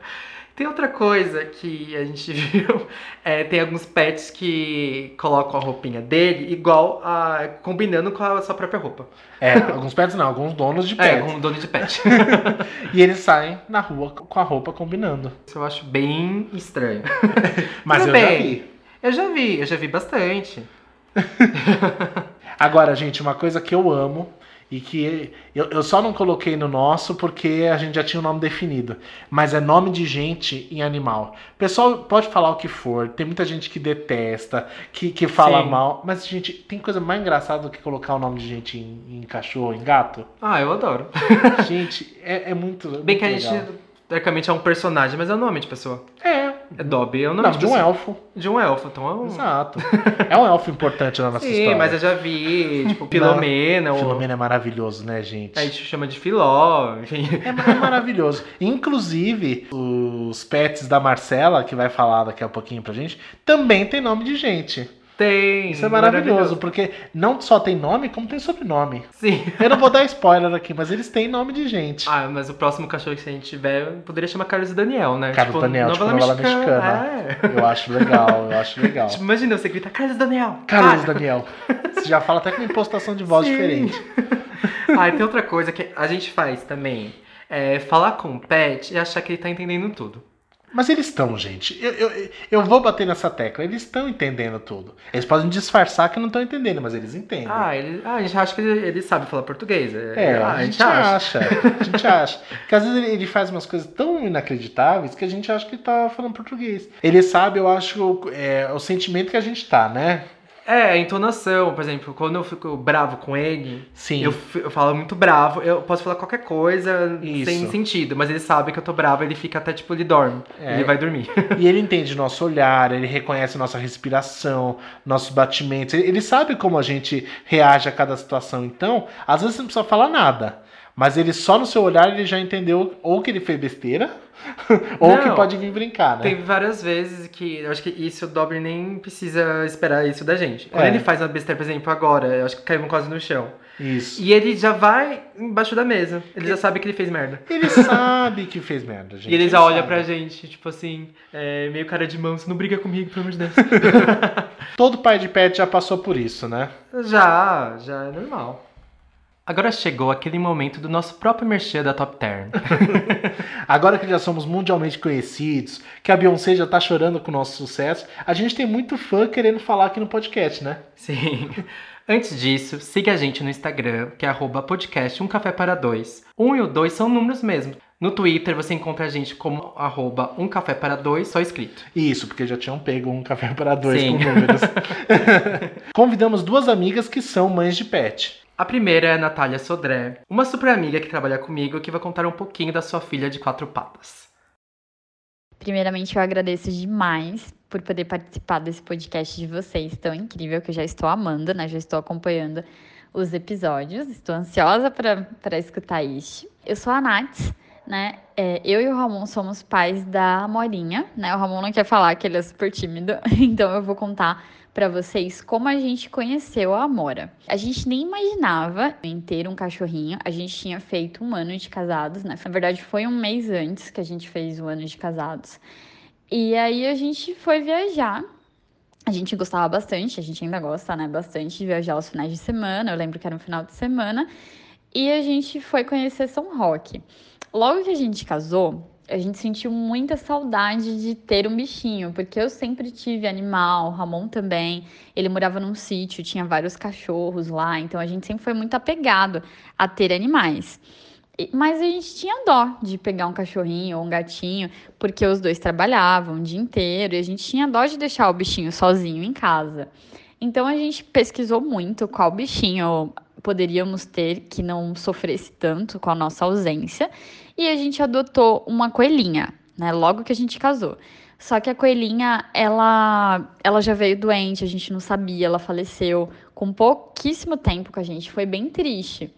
A: tem outra coisa que a gente [laughs] viu. é, tem alguns pets que colocam a roupinha dele igual a. combinando com a sua própria roupa.
B: É, alguns pets não, alguns donos de
A: É,
B: pets.
A: como dono de pet. [laughs]
B: E eles saem na rua com a roupa combinando.
A: Isso eu acho bem estranho. [laughs]
B: Mas
A: Tudo
B: eu já
A: bem.
B: vi.
A: Eu já vi, eu já vi bastante.
B: Agora, gente, uma coisa que eu amo e que eu, eu só não coloquei no nosso porque a gente já tinha o nome definido. Mas é nome de gente em animal. O pessoal pode falar o que for, tem muita gente que detesta, que, que fala
A: Sim.
B: mal. Mas, gente, tem coisa mais engraçada do que colocar o nome de gente em, em cachorro, em gato?
A: Ah, eu adoro.
B: gente, é, é muito.
A: Bem
B: muito
A: que a gente,
B: legal.
A: teoricamente, é um personagem, mas é o nome de pessoa.
B: É.
A: É Dobby, é o nome
B: Não,
A: de
B: um elfo.
A: De um elfo, então é um...
B: Exato. É um elfo importante na nossa
A: Sim,
B: história.
A: mas eu já vi, tipo, Filomena, ou...
B: Filomena é maravilhoso, né, gente?
A: A gente chama de Filó, enfim.
B: É, é maravilhoso. Inclusive, os pets da Marcela, que vai falar daqui a pouquinho pra gente, também tem nome de gente.
A: Tem.
B: Isso é maravilhoso, porque não só tem nome, como tem sobrenome.
A: Sim.
B: Eu não vou dar [laughs] spoiler aqui, mas eles têm nome de gente.
A: Ah, mas o próximo cachorro que a gente tiver poderia chamar Carlos Daniel, né?
B: Carlos Daniel, tipo novela mexicana.
A: É.
B: Eu acho legal, eu acho [laughs] legal.
A: Tipo, imagina você grita Carlos Daniel.
B: Carlos
A: Ah.
B: Daniel. Você já fala até com impostação de voz
A: Sim.
B: diferente. [laughs]
A: Ah, e tem outra coisa que a gente faz também. É falar com o pet e achar que ele tá entendendo tudo.
B: Mas eles estão, gente. Eu, eu, eu vou bater nessa tecla. Eles estão entendendo tudo. Eles podem disfarçar que não estão entendendo, mas eles entendem.
A: Ah, ele, ah, a gente acha que ele, ele sabe falar português.
B: É,
A: ah,
B: a, gente acha. A gente acha. Porque às vezes ele, ele faz umas coisas tão inacreditáveis que a gente acha que ele tá falando português. Ele sabe, eu acho, é, o sentimento que a gente tá, né?
A: É, a entonação, por exemplo, quando eu fico bravo com ele,
B: Sim.
A: eu, eu falo muito bravo, eu posso falar qualquer coisa
B: Isso.
A: sem sentido, mas ele sabe que eu tô bravo, ele fica até tipo, ele dorme.
B: É.
A: Ele vai dormir. [laughs]
B: E ele entende nosso olhar, ele reconhece nossa respiração, nossos batimentos. Ele ele sabe como a gente reage a cada situação. Então, às vezes você não precisa falar nada. Mas ele só no seu olhar ele já entendeu ou que ele fez besteira, ou
A: Não.
B: que pode vir brincar, né?
A: Teve várias vezes que eu acho que isso o Dobby nem precisa esperar isso da gente. Quando
B: É.
A: ele faz uma besteira, por exemplo, agora, eu acho que caiu quase no chão.
B: Isso.
A: E ele já vai embaixo da mesa. Ele já sabe que ele fez merda.
B: Ele sabe que fez merda, gente.
A: e ele já olha
B: sabe.
A: pra gente, tipo assim, é, meio cara de mão, você não briga comigo, pelo amor de Deus. [laughs]
B: Todo pai de pet já passou por isso, né?
A: já, já é normal. Agora chegou aquele momento do nosso próprio merchan da Top Term. [laughs]
B: Agora que já somos mundialmente conhecidos, que a Beyoncé já tá chorando com o nosso sucesso, a gente tem muito fã querendo falar aqui no podcast, né?
A: Sim. Antes disso, siga a gente no Instagram, que é arroba podcast Um Café para Dois. Um e o dois são números mesmo. No Twitter você encontra a gente como arroba Um Café para Dois, só escrito.
B: Isso, porque já tinham pego um café para dois
A: Sim.
B: com números. [laughs] Convidamos duas amigas que são mães de pet.
A: A primeira é a Natália Sodré, uma super amiga que trabalha comigo que vai contar um pouquinho da sua filha de quatro patas.
C: Primeiramente, eu agradeço demais por poder participar desse podcast de vocês tão incrível que eu já estou amando, né? Já estou acompanhando os episódios, estou ansiosa para escutar este. Eu sou a Nath, né? É, eu e o Ramon somos pais da Morinha, né? O Ramon não quer falar que ele é super tímido, [laughs] então eu vou contar para vocês como a gente conheceu a Amora. A gente nem imaginava em ter um cachorrinho. A gente tinha feito um ano de casados, né? Na verdade, foi um mês antes que a gente fez o ano de casados. E aí a gente foi viajar. A gente gostava bastante, a gente ainda gosta, né? Bastante de viajar aos finais de semana. Eu lembro que era um final de semana. E a gente foi conhecer São Roque. Logo que a gente casou, a gente sentiu muita saudade de ter um bichinho, porque eu sempre tive animal, Ramon também. Ele morava num sítio, tinha vários cachorros lá, então a gente sempre foi muito apegado a ter animais. Mas a gente tinha dó de pegar um cachorrinho ou um gatinho, porque os dois trabalhavam o dia inteiro e a gente tinha dó de deixar o bichinho sozinho em casa. Então a gente pesquisou muito qual bichinho poderíamos ter que não sofresse tanto com a nossa ausência e a gente adotou uma coelhinha, né? Logo que a gente casou. Só que a coelhinha, ela, ela já veio doente, a gente não sabia, ela faleceu com pouquíssimo tempo com a gente, foi bem triste.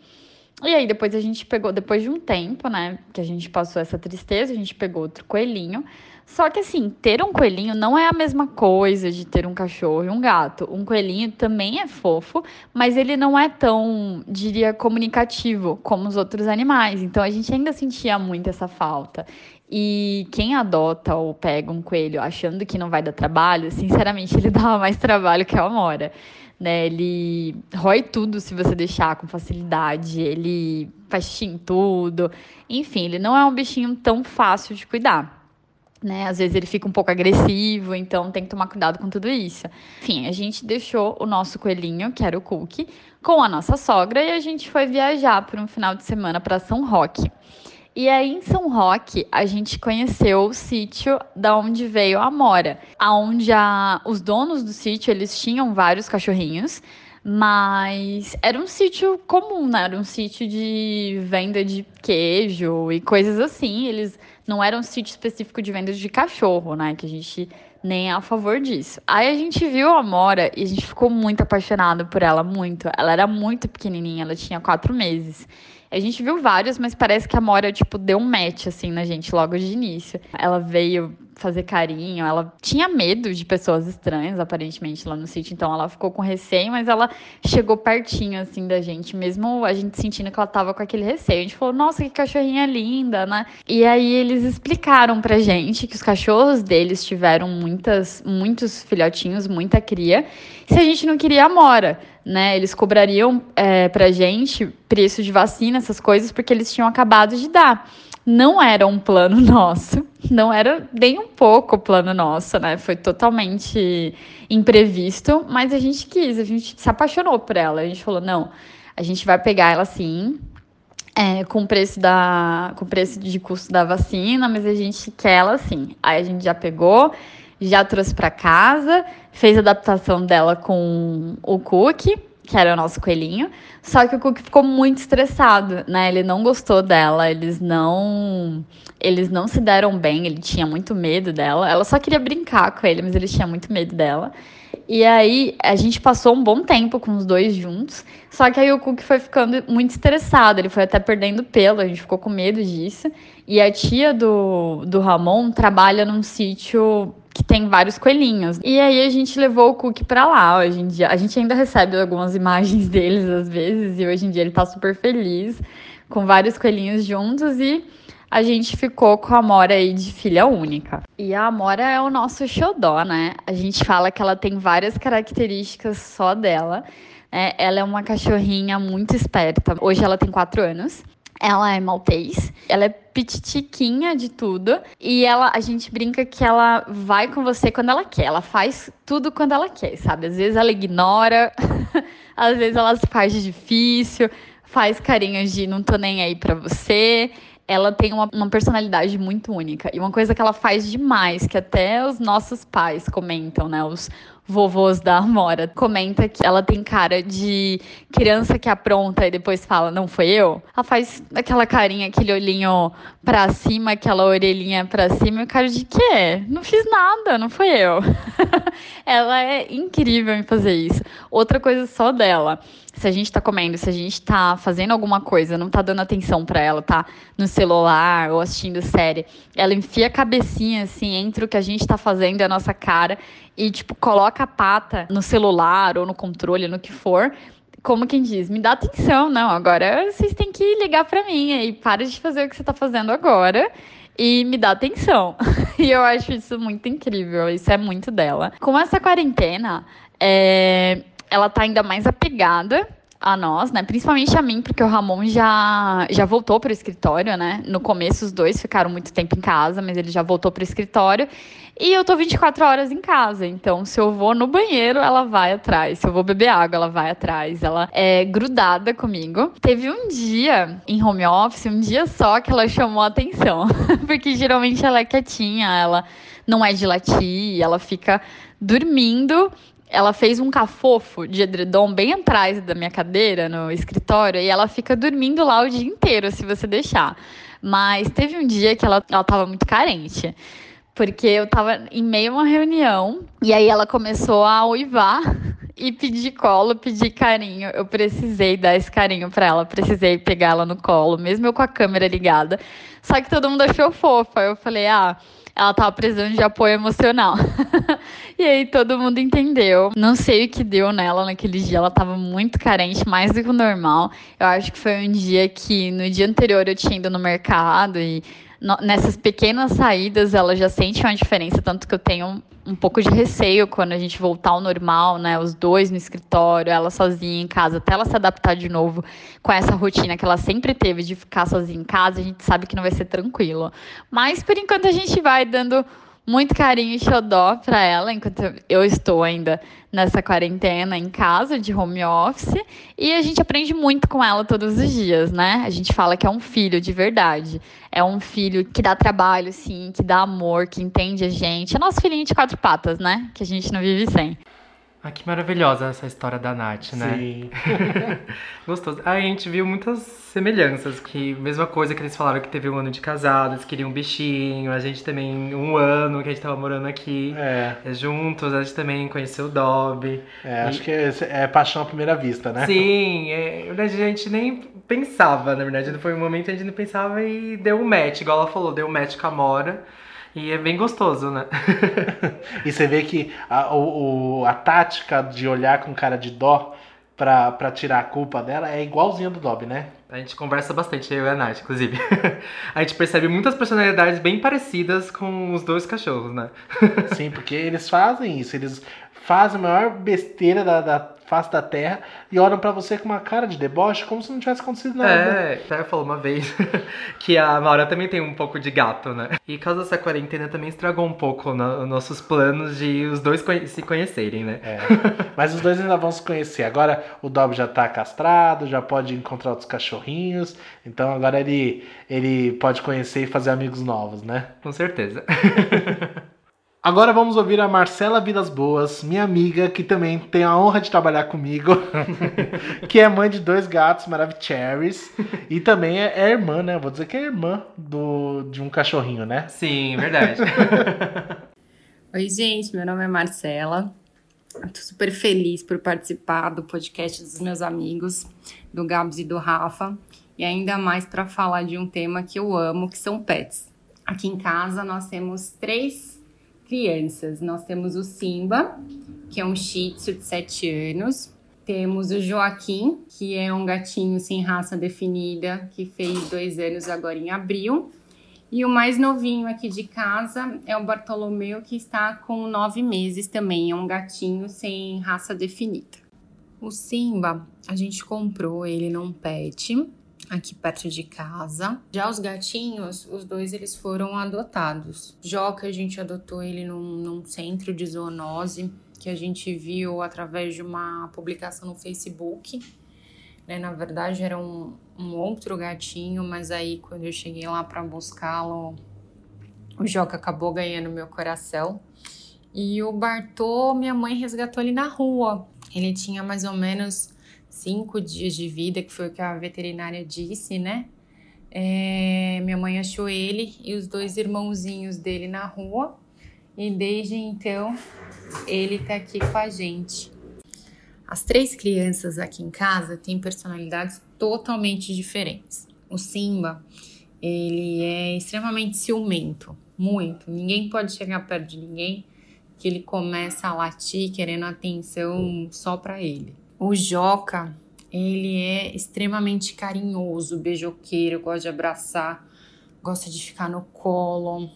C: E aí depois a gente pegou, depois de um tempo, né, que a gente passou essa tristeza, a gente pegou outro coelhinho. Só que assim, ter um coelhinho não é a mesma coisa de ter um cachorro e um gato. Um coelhinho também é fofo, mas ele não é tão, diria, comunicativo como os outros animais. Então a gente ainda sentia muito essa falta. E quem adota ou pega um coelho achando que não vai dar trabalho, sinceramente, ele [laughs] dá mais trabalho que a Amora. Né? Ele rói tudo se você deixar com facilidade, ele faz em tudo. Enfim, ele não é um bichinho tão fácil de cuidar. Né? Às vezes ele fica um pouco agressivo, então tem que tomar cuidado com tudo isso. Enfim, a gente deixou o nosso coelhinho, que era o Cookie, com a nossa sogra e a gente foi viajar por um final de semana para São Roque. E aí em São Roque a gente conheceu o sítio da onde veio a Amora, aonde a, os donos do sítio eles tinham vários cachorrinhos, mas era um sítio comum, né? Era um sítio de venda de queijo e coisas assim. Eles não era um sítio específico de venda de cachorro, né? Que a gente nem é a favor disso. Aí a gente viu a Amora e a gente ficou muito apaixonado por ela, muito. Ela era muito pequenininha, ela tinha quatro meses. A gente viu vários, mas parece que a Mora, tipo, deu um match, assim, na gente logo de início. Ela veio fazer carinho, ela tinha medo de pessoas estranhas, aparentemente, lá no sítio, então ela ficou com receio, mas ela chegou pertinho, assim, da gente, mesmo a gente sentindo que ela tava com aquele receio. A gente falou, nossa, que cachorrinha linda, né? E aí eles explicaram pra gente que os cachorros deles tiveram muitas, muitos filhotinhos, muita cria, se a gente não queria a Mora né? Eles cobrariam é, pra gente preço de vacina, essas coisas, porque eles tinham acabado de dar. Não era um plano [laughs] nosso, não era nem um pouco plano nosso, né? Foi totalmente imprevisto, mas a gente quis, a gente se apaixonou por ela. A gente falou, não, a gente vai pegar ela sim, é, com o preço da com o preço de custo da vacina, mas a gente quer ela sim. Aí a gente já pegou, já trouxe para casa, fez a adaptação dela com o Cookie, que era o nosso coelhinho. Só que o Cookie ficou muito estressado, né? Ele não gostou dela, eles não eles não se deram bem, ele tinha muito medo dela. Ela só queria brincar com ele, mas ele tinha muito medo dela. E aí a gente passou um bom tempo com os dois juntos. Só que aí o Cook foi ficando muito estressado, ele foi até perdendo pelo, a gente ficou com medo disso. E a tia do, do Ramon trabalha num sítio que tem vários coelhinhos. E aí a gente levou o Cook para lá. Hoje em dia, a gente ainda recebe algumas [laughs] imagens deles às vezes, e hoje em dia ele tá super feliz com vários coelhinhos juntos e a gente ficou com a Amora aí de filha única. E a Amora é o nosso xodó, né? A gente fala que ela tem várias características só dela. É, ela é uma cachorrinha muito esperta. Hoje ela tem quatro anos. Ela é maltês, ela é pititiquinha de tudo e ela a gente brinca que ela vai com você quando ela quer, ela faz tudo quando ela quer, sabe? Às vezes ela ignora, [laughs] às vezes ela se faz de difícil, faz carinhos de não tô nem aí para você ela tem uma, uma, personalidade muito única. E uma coisa que ela faz demais, que até os nossos pais comentam, né? Os vovôs da Amora, comenta que ela tem cara de criança que apronta e depois fala, não foi eu? Ela faz aquela carinha, aquele olhinho pra cima, aquela orelhinha pra cima, e o cara de quê? Não fiz nada, não foi eu. [laughs] ela é incrível em fazer isso. Outra coisa só dela se a gente tá comendo, se a gente tá fazendo alguma coisa, não tá dando atenção para ela, tá no celular ou assistindo série, ela enfia a cabecinha assim entre o que a gente tá fazendo e a nossa cara e tipo coloca a pata no celular ou no controle, no que for, como quem diz, me dá atenção, não, agora vocês têm que ligar para mim e para de fazer o que você tá fazendo agora e me dá atenção. [laughs] e eu acho isso muito incrível, isso é muito dela. Com essa quarentena, é, ela tá ainda mais apegada a nós, né? Principalmente a mim, porque o Ramon já, já voltou para o escritório, né? No começo os dois ficaram muito tempo em casa, mas ele já voltou para o escritório. E eu tô 24 horas em casa, então se eu vou no banheiro, ela vai atrás. Se eu vou beber água, ela vai atrás. Ela é grudada comigo. Teve um dia em home office, um dia só que ela chamou a atenção, [laughs] porque geralmente ela é quietinha, ela não é de latir, ela fica dormindo ela fez um cafofo de edredom bem atrás da minha cadeira no escritório e ela fica dormindo lá o dia inteiro, se você deixar. Mas teve um dia que ela, ela tava muito carente. Porque eu tava em meio a uma reunião e aí ela começou a uivar [laughs] e pedir colo, pedir carinho. Eu precisei dar esse carinho para ela, precisei pegar ela no colo, mesmo eu com a câmera ligada. Só que todo mundo achou fofa. Eu falei: "Ah, ela tava precisando de apoio emocional. [laughs] e aí todo mundo entendeu. Não sei o que deu nela naquele dia, ela tava muito carente, mais do que o normal. Eu acho que foi um dia que no dia anterior eu tinha ido no mercado e nessas pequenas saídas ela já sente uma diferença, tanto que eu tenho um pouco de receio quando a gente voltar ao normal, né? Os dois no escritório, ela sozinha em casa, até ela se adaptar de novo com essa rotina que ela sempre teve de ficar sozinha em casa, a gente sabe que não vai ser tranquilo. Mas por enquanto a gente vai dando muito carinho e xodó para ela, enquanto eu estou ainda nessa quarentena em casa, de home office, e a gente aprende muito com ela todos os dias, né? A gente fala que é um filho de verdade. É um filho que dá trabalho, sim, que dá amor, que entende a gente. É nosso filhinho de quatro patas, né? Que a gente não vive sem.
A: Ah, que maravilhosa essa história da Nath, né?
B: Sim. [laughs]
A: Gostoso. Aí a gente viu muitas semelhanças, que mesma coisa que eles falaram que teve um ano de casado, eles queriam um bichinho, a gente também, um ano que a gente tava morando aqui
B: É,
A: juntos, a gente também conheceu o Dobby.
B: é, acho que é, é paixão à primeira vista, né?
A: Sim, é, a gente nem pensava, na verdade, foi um momento que a gente não pensava e deu um match, igual ela falou, deu um match com a Mora. E é bem gostoso, né? [laughs]
B: E você vê que a, o, a tática de olhar com cara de dó pra, pra tirar a culpa dela é igualzinha do Dobby, né?
A: A gente conversa bastante, eu e a Nath, inclusive. [laughs] a gente percebe muitas personalidades bem parecidas com os dois cachorros, né?
B: Sim, porque eles fazem isso, eles fazem a maior besteira da, da face da terra e olham pra você com uma cara de deboche como se não tivesse acontecido nada.
A: É, até falou uma vez [laughs] que a Maura também tem um pouco de gato, né? E causa dessa quarentena também estragou um pouco no- os nossos planos de os dois conhe- se conhecerem, né?
B: É. Mas os dois ainda vão se conhecer. Agora o Dobby já tá castrado, já pode encontrar outros cachorrinhos. Então agora ele, ele pode conhecer e fazer amigos novos, né?
A: Com certeza. [laughs]
B: Agora vamos ouvir a Marcela Vidas Boas, minha amiga, que também tem a honra de trabalhar comigo, [laughs] que é mãe de dois gatos maravilhosos e também é, é, irmã, né? Vou dizer que é irmã do, de um cachorrinho, né?
A: Sim, verdade. [laughs]
D: Oi, gente, meu nome é Marcela. Estou super feliz por participar do podcast dos meus amigos, do Gabs e do Rafa, e ainda mais para falar de um tema que eu amo, que são pets. Aqui em casa nós temos três crianças. Nós temos o Simba, que é um shih tzu de 7 anos. Temos o Joaquim, que é um gatinho sem raça definida, que fez dois anos agora em abril. E o mais novinho aqui de casa é o Bartolomeu, que está com nove meses também. É um gatinho sem raça definida. O Simba, a gente comprou ele num pet aqui perto de casa. Já os gatinhos, os dois eles foram adotados. Joca, a gente adotou ele num, num centro de zoonose que a gente viu através de uma publicação no Facebook. Né? Na verdade, era um, um outro gatinho, mas aí quando eu cheguei lá para buscá-lo, o Joca acabou ganhando meu coração. E o Bartô, minha mãe resgatou ele na rua. Ele tinha mais ou menos cinco dias de vida, que foi o que a veterinária disse, né? É, minha mãe achou ele e os dois irmãozinhos dele na rua, e desde então ele tá aqui com a gente. As três crianças aqui em casa têm personalidades totalmente diferentes. O Simba, ele é extremamente ciumento, muito. Ninguém pode chegar perto de ninguém que ele começa a latir querendo atenção só para ele. O Joca, ele é extremamente carinhoso, beijoqueiro, gosta de abraçar, gosta de ficar no colo.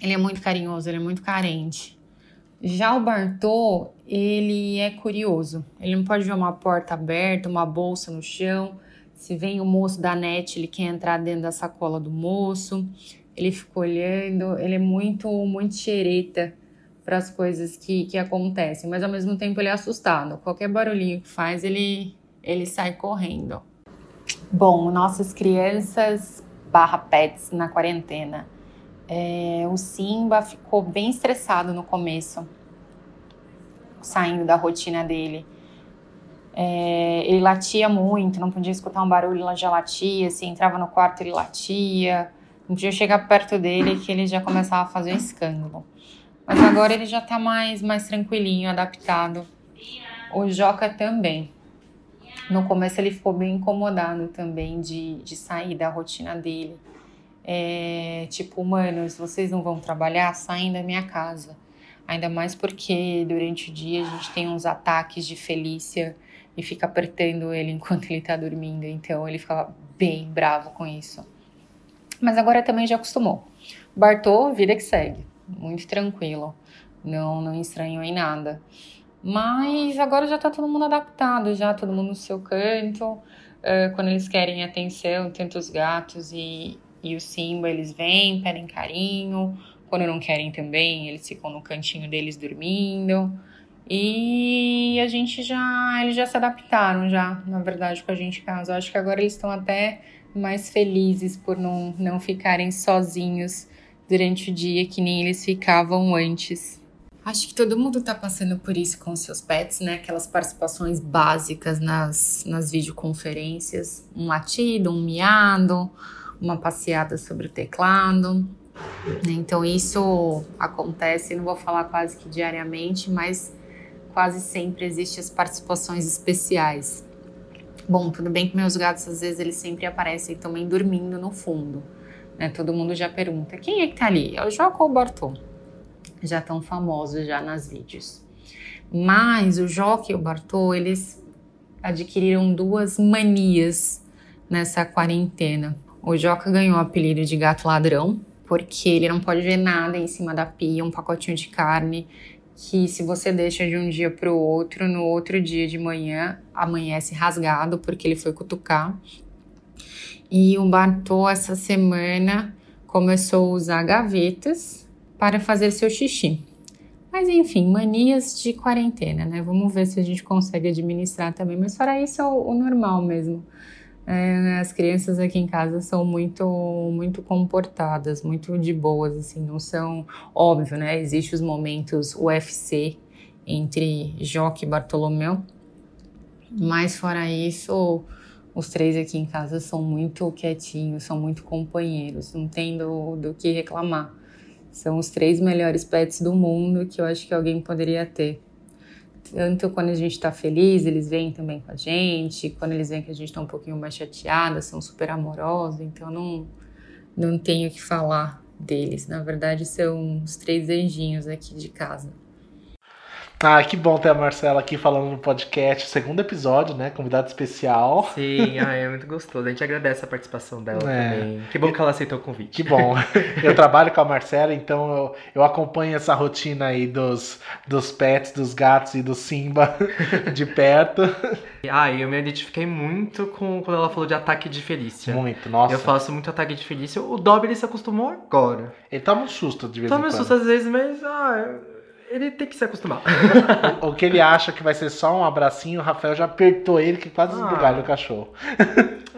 D: Ele é muito carinhoso, ele é muito carente. Já o Bartô, ele é curioso. Ele não pode ver uma porta aberta, uma bolsa no chão. Se vem o moço da net, ele quer entrar dentro da sacola do moço. Ele fica olhando, ele é muito, muito xereta para as coisas que, que acontecem, mas ao mesmo tempo ele é assustado. Qualquer barulhinho que faz, ele, ele sai correndo. Bom, nossas crianças barra pets na quarentena. É, o Simba ficou bem estressado no começo, saindo da rotina dele. É, ele latia muito, não podia escutar um barulho, ele já latia, se entrava no quarto ele latia, não podia chegar perto dele que ele já começava a fazer um escândalo. Mas agora ele já tá mais, mais tranquilinho, adaptado. O Joca também. No começo ele ficou bem incomodado também de, de sair da rotina dele. É, tipo, manos, vocês não vão trabalhar? Saem da minha casa. Ainda mais porque durante o dia a gente tem uns ataques de Felícia e fica apertando ele enquanto ele tá dormindo. Então ele ficava bem bravo com isso. Mas agora também já acostumou. Bartô, vida que segue muito tranquilo, não, não estranhou em nada. Mas agora já tá todo mundo adaptado, já todo mundo no seu canto. Uh, quando eles querem atenção, tanto os gatos e, e o Simba, eles vêm, pedem carinho. Quando não querem também, eles ficam no cantinho deles dormindo. E a gente já, eles já se adaptaram já, na verdade, com a gente em casa. Eu acho que agora eles estão até mais felizes por não, não ficarem sozinhos durante o dia que nem eles ficavam antes. Acho que todo mundo tá passando por isso com seus pets, né? Aquelas participações básicas nas, nas videoconferências. Um latido, um miado, uma passeada sobre o teclado. Então isso acontece, não vou falar quase que diariamente, mas quase sempre existem as participações especiais. Bom, tudo bem que meus gatos às vezes eles sempre aparecem também dormindo no fundo. Né? Todo mundo já pergunta: quem é que tá ali? É o Joca ou o Bartô? Já tão famosos já nas vídeos. Mas o Joca e o Bartô, eles adquiriram duas manias nessa quarentena. O Joca ganhou o apelido de gato ladrão, porque ele não pode ver nada em cima da pia, um pacotinho de carne que se você deixa de um dia para o outro, no outro dia de manhã amanhece rasgado porque ele foi cutucar e o Bartô, essa semana, começou a usar gavetas para fazer seu xixi. Mas enfim, manias de quarentena, né? Vamos ver se a gente consegue administrar também. Mas fora isso, é o, o normal mesmo. É, as crianças aqui em casa são muito muito comportadas, muito de boas, assim, não são óbvio, né? Existem os momentos UFC entre Joque e Bartolomeu, mas fora isso, os três aqui em casa são muito quietinhos, são muito companheiros, não tem do, do que reclamar. São os três melhores pets do mundo que eu acho que alguém poderia ter. Tanto quando a gente tá feliz, eles vêm também com a gente. Quando eles veem que a gente tá um pouquinho mais chateada, são super amorosos. Então não, não tenho o que falar deles. Na verdade, são os três anjinhos aqui de casa.
B: Ah, que bom ter a Marcela aqui falando no podcast, segundo episódio, né? Convidado especial.
A: Sim, ah, é muito gostoso. A gente agradece a participação dela
B: É.
A: também. Que bom que ela aceitou o convite.
B: Que bom. [laughs] Eu trabalho com a Marcela, então eu, eu acompanho essa rotina aí dos, dos pets, dos gatos e do Simba [laughs] de perto.
A: Ah, eu me identifiquei muito com quando ela falou de ataque de Felícia.
B: Muito, nossa.
A: Eu faço muito ataque de Felícia. O Dobby ele se acostumou agora.
B: Ele toma um susto de vez
A: Toma
B: em
A: um
B: quando.
A: susto às vezes, mas ah, ele tem que se acostumar.
B: O, que ele acha que vai ser só um abracinho, o Rafael já apertou ele que quase
A: Ah.
B: esbugalha o cachorro.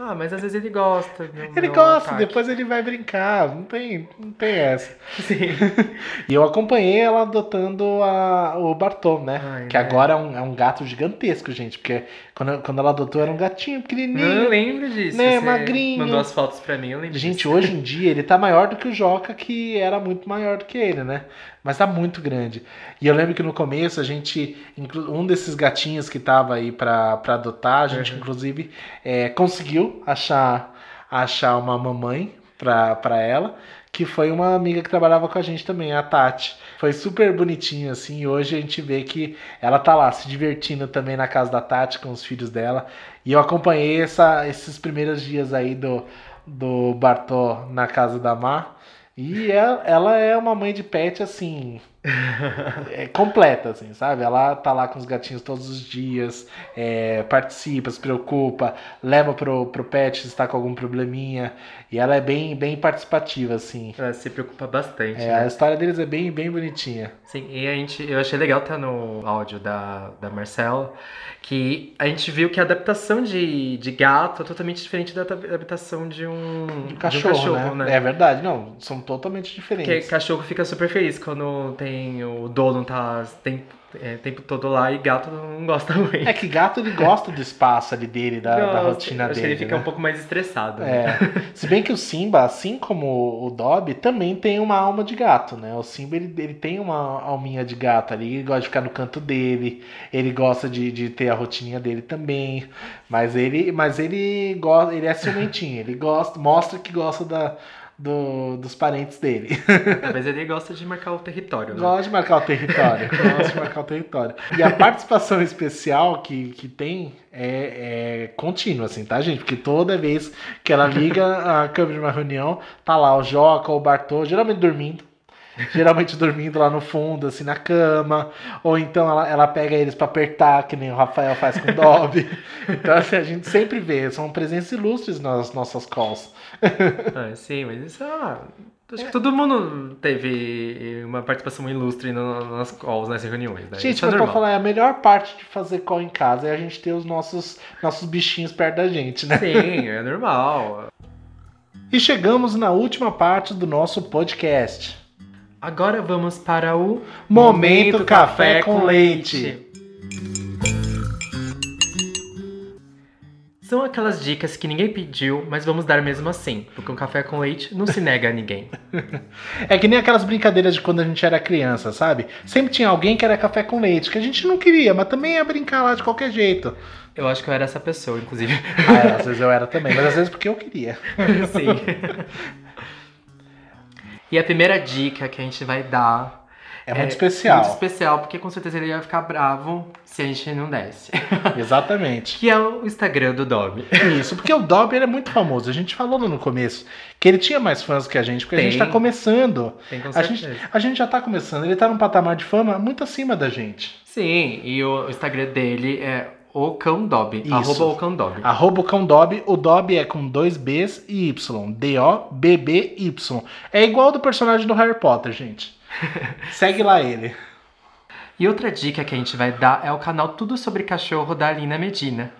A: Ah, mas às vezes ele gosta.
B: Ele gosta,
A: ataque.
B: depois ele vai brincar, não tem, não tem essa.
A: Sim.
B: E eu acompanhei ela adotando a, o Bartô, né?
A: Ai,
B: que
A: né?
B: agora é um, é um gato gigantesco, gente. Porque quando, quando ela adotou era um gatinho pequenininho.
A: Não lembro disso.
B: Né,
A: Você
B: magrinho.
A: Mandou as fotos pra mim, eu lembro
B: Gente,
A: disso.
B: hoje em dia ele tá maior do que o Joca, que era muito maior do que ele, né? Mas tá muito grande. E eu lembro que no começo a gente, um desses gatinhos que tava aí pra adotar, a gente
A: Uhum.
B: inclusive é, conseguiu achar, achar uma mamãe pra, pra ela, que foi uma amiga que trabalhava com a gente também, a Tati. Foi super bonitinho assim, e hoje a gente vê que ela tá lá se divertindo também na casa da Tati com os filhos dela. E eu acompanhei essa, esses primeiros dias aí do, do Bartó na casa da Mar. E ela, ela é uma mãe de pet assim. É, completa, assim, sabe? Ela tá lá com os gatinhos todos os dias, é, participa, se preocupa, leva pro, pro pet se está com algum probleminha. E ela é bem, bem participativa, assim.
A: Ela se preocupa bastante.
B: É,
A: né?
B: a história deles é bem, bem bonitinha.
A: Sim, e a gente, eu achei legal estar no áudio da, da Marcela, que a gente viu que a adaptação de, de gato é totalmente diferente da adaptação de um,
B: De
A: de
B: cachorro,
A: um
B: né? É verdade, não, são totalmente
A: Porque
B: diferentes.
A: cachorro fica super feliz quando tem o dono tá tem, é, tempo todo lá e gato não gosta [laughs] muito.
B: É que gato ele gosta do espaço ali dele, da, da
A: Gosta.
B: rotina
A: Acho que
B: dele.
A: ele fica
B: né?
A: um pouco mais estressado. né?
B: É. Se bem que o Simba, assim como o Dobby, também tem uma alma de gato, né? O Simba ele, ele tem uma alminha de gato ali, ele gosta de ficar no canto dele, ele gosta de, de ter a rotininha dele também. Mas ele, mas ele gosta, ele é ciumentinho, ele gosta, mostra que gosta da, do- dos parentes dele.
A: Talvez ele gosta de marcar o território. Né?
B: Gosta de marcar o território. [laughs] Gosta de marcar o território. E a participação especial que, que tem é, é contínua, assim, tá, gente? Porque toda vez que ela liga a câmera de uma reunião, tá lá o Joca ou o Bartô, geralmente dormindo. Geralmente dormindo lá no fundo, assim, na cama. Ou então ela, ela pega eles pra apertar, que nem o Rafael faz com o Dobby. [laughs] Então, assim, a gente sempre vê. São presenças ilustres nas nossas calls. [laughs]
A: Ah, sim, mas isso ah, acho que todo mundo teve uma participação ilustre nas calls, nas reuniões. Né?
B: Gente,
A: isso é
B: mas pra
A: normal.
B: falar, é a melhor parte de fazer call em casa é a gente ter os nossos, nossos bichinhos perto da gente, né?
A: Sim, é normal.
B: E chegamos na última parte do nosso podcast.
A: Agora vamos para o
B: Momento Café com Leite.
A: São aquelas dicas que ninguém pediu, mas vamos dar mesmo assim, porque um café com leite não se nega a ninguém. [laughs]
B: É que nem aquelas brincadeiras de quando a gente era criança, sabe? Sempre tinha alguém que era café com leite, que a gente não queria, mas também ia brincar lá de qualquer jeito.
A: Eu acho que eu era essa pessoa, inclusive.
B: Ah, é, às vezes eu era também, mas às vezes porque eu queria. [laughs]
A: Sim. [laughs] E a primeira dica que a gente vai dar
B: É muito especial.
A: Muito especial, porque com certeza ele ia ficar bravo se a gente não desse. [laughs]
B: Exatamente.
A: que é o Instagram do Dobby.
B: Isso, porque o Dobby é muito famoso. A gente falou no começo que ele tinha mais fãs que a gente, porque a
A: Tem.
B: gente tá começando.
A: Tem com
B: A
A: certeza.
B: gente, a gente já tá começando, ele tá num patamar de fama muito acima da gente.
A: Sim, e o Instagram dele é o Cão Dobby.
B: Isso.
A: Arroba o Cão Dobby.
B: Arroba o cão Dobby, o Dobby é com dois Bs e Y. D-O-B-B-Y. É igual do personagem do Harry Potter, gente. [laughs] Segue lá ele.
A: E outra dica que a gente vai dar é o canal Tudo Sobre Cachorro da Alina Medina.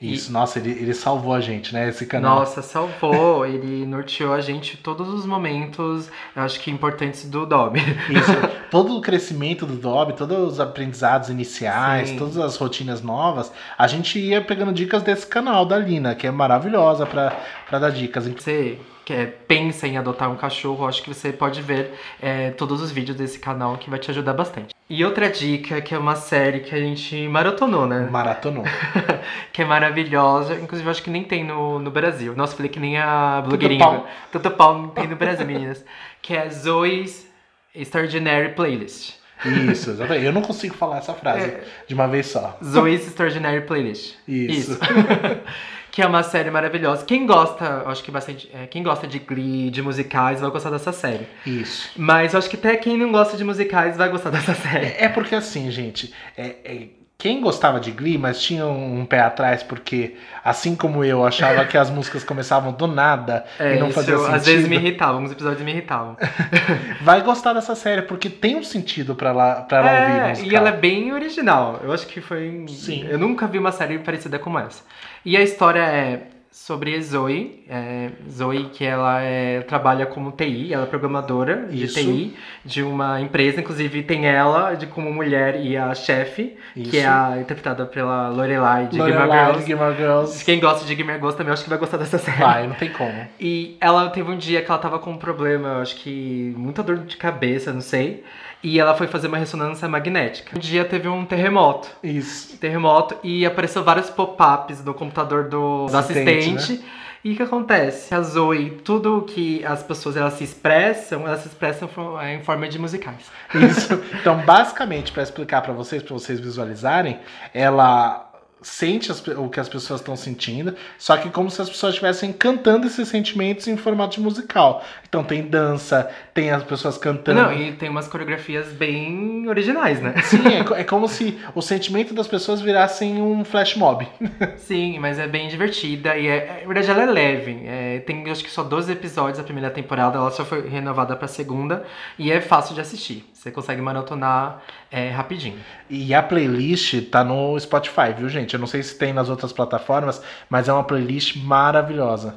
B: Isso, nossa, ele, ele salvou a gente, né? Esse canal.
A: Nossa, salvou. [laughs] ele norteou a gente todos os momentos, eu acho que importantes do Dobby.
B: Isso. [laughs] Todo o crescimento do Dobby, todos os aprendizados iniciais,
A: Sim.
B: todas as rotinas novas, a gente ia pegando dicas desse canal da Lina, que é maravilhosa pra, pra dar dicas.
A: Você quer, pensa em adotar um cachorro, acho que você pode ver é, todos os vídeos desse canal que vai te ajudar bastante. E outra dica, que é uma série que a gente maratonou, né?
B: Maratonou. [laughs]
A: que é maravilhosa. Inclusive, acho que nem tem no, no Brasil. Nossa, falei que nem a blogueirinha.
B: pau.
A: Tanto pau não tem no Brasil, meninas. Que é Zoe's Extraordinary Playlist.
B: Isso, exatamente. Eu não consigo falar essa frase
A: É.
B: de uma vez só.
A: Zoe's Extraordinary Playlist.
B: Isso. [laughs]
A: que é uma série maravilhosa. Quem gosta, acho que bastante. é, quem gosta de Glee, de musicais, vai gostar dessa série.
B: Isso.
A: Mas eu acho que até quem não gosta de musicais vai gostar [laughs] dessa série.
B: É, é porque assim, gente, é- é- quem gostava de Glee, mas tinha um, pé atrás, porque assim como eu achava que as músicas começavam do nada
A: É,
B: e não
A: isso
B: fazia sentido,
A: às vezes me irritava, alguns episódios me irritavam. [laughs]
B: vai gostar dessa série, porque tem um sentido pra ela, pra ela ouvir
A: É,
B: musical.
A: e ela é bem original. Eu acho que foi.
B: Sim.
A: Eu nunca vi uma série parecida como essa. E a história é sobre Zoe. é, Zoe, que ela é, trabalha como TI, ela é programadora de
B: Isso.
A: TI de uma empresa. Inclusive tem ela de como mulher e a chefe, que é a interpretada pela Lorelai de Gilmore
B: Lorelai,
A: Girls.
B: Gilmore Girls.
A: Quem gosta de Gilmore Girls também acho que vai gostar dessa série.
B: Vai, não tem como.
A: E ela teve um dia que ela tava com um problema, eu acho que muita dor de cabeça, não sei. E ela foi fazer uma ressonância magnética. Um dia teve um terremoto.
B: Isso.
A: Terremoto e apareceu vários pop-ups no computador do, do
B: Assistente,
A: assistente. E o que acontece? A Zoe, tudo que as pessoas elas se expressam, elas se expressam é, em forma de musicais.
B: Isso. Então, basicamente, pra explicar pra vocês, pra vocês visualizarem, ela sente as o que as pessoas estão sentindo, só que como se as pessoas estivessem cantando esses sentimentos em formato musical. Então tem dança, tem as pessoas cantando.
A: Não, e tem umas coreografias bem originais, né?
B: Sim, é, [laughs] é como se o sentimento das pessoas virassem um flash mob. [laughs]
A: Sim, mas é bem divertida e é, na verdade ela é leve. É, tem acho que só 12 episódios a primeira temporada, ela só foi renovada pra segunda e é fácil de assistir. Você consegue maratonar é, rapidinho.
B: E a playlist tá no Spotify, viu, gente? Eu não sei se tem nas outras plataformas, mas é uma playlist maravilhosa.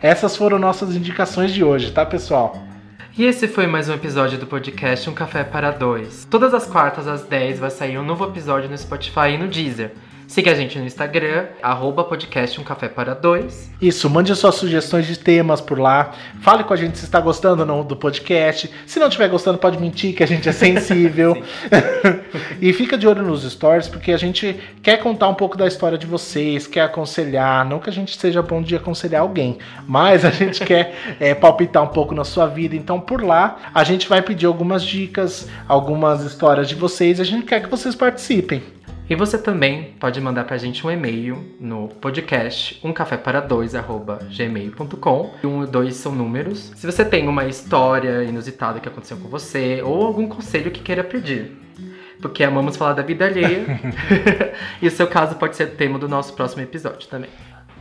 B: Essas foram nossas indicações de hoje, tá, pessoal?
A: E esse foi mais um episódio do podcast Um Café para Dois. Todas as quartas às 10 vai sair um novo episódio no Spotify e no Deezer. Siga a gente no Instagram, arroba podcast Um Café para Dois.
B: Isso, mande suas sugestões de temas por lá. Fale com a gente se está gostando ou não do podcast. Se não estiver gostando, pode mentir que a gente é sensível. [laughs] e fica de olho nos stories, porque a gente quer contar um pouco da história de vocês, quer aconselhar. Não que a gente seja bom de aconselhar alguém, mas a gente [laughs] quer é, palpitar um pouco na sua vida. Então, por lá, a gente vai pedir algumas dicas, algumas histórias de vocês. A gente quer que vocês participem.
A: E você também pode mandar pra gente um e-mail no podcast umcafépara2@gmail.com. Um e dois são números. Se você tem uma história inusitada que aconteceu com você ou algum conselho que queira pedir. Porque amamos falar da vida alheia. [laughs] [laughs] e o seu caso pode ser tema do nosso próximo episódio também.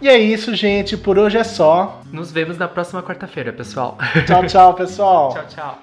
B: E é isso, gente. Por hoje é só.
A: Nos vemos na próxima quarta-feira, pessoal.
B: Tchau, tchau, [laughs] pessoal.
A: tchau, tchau.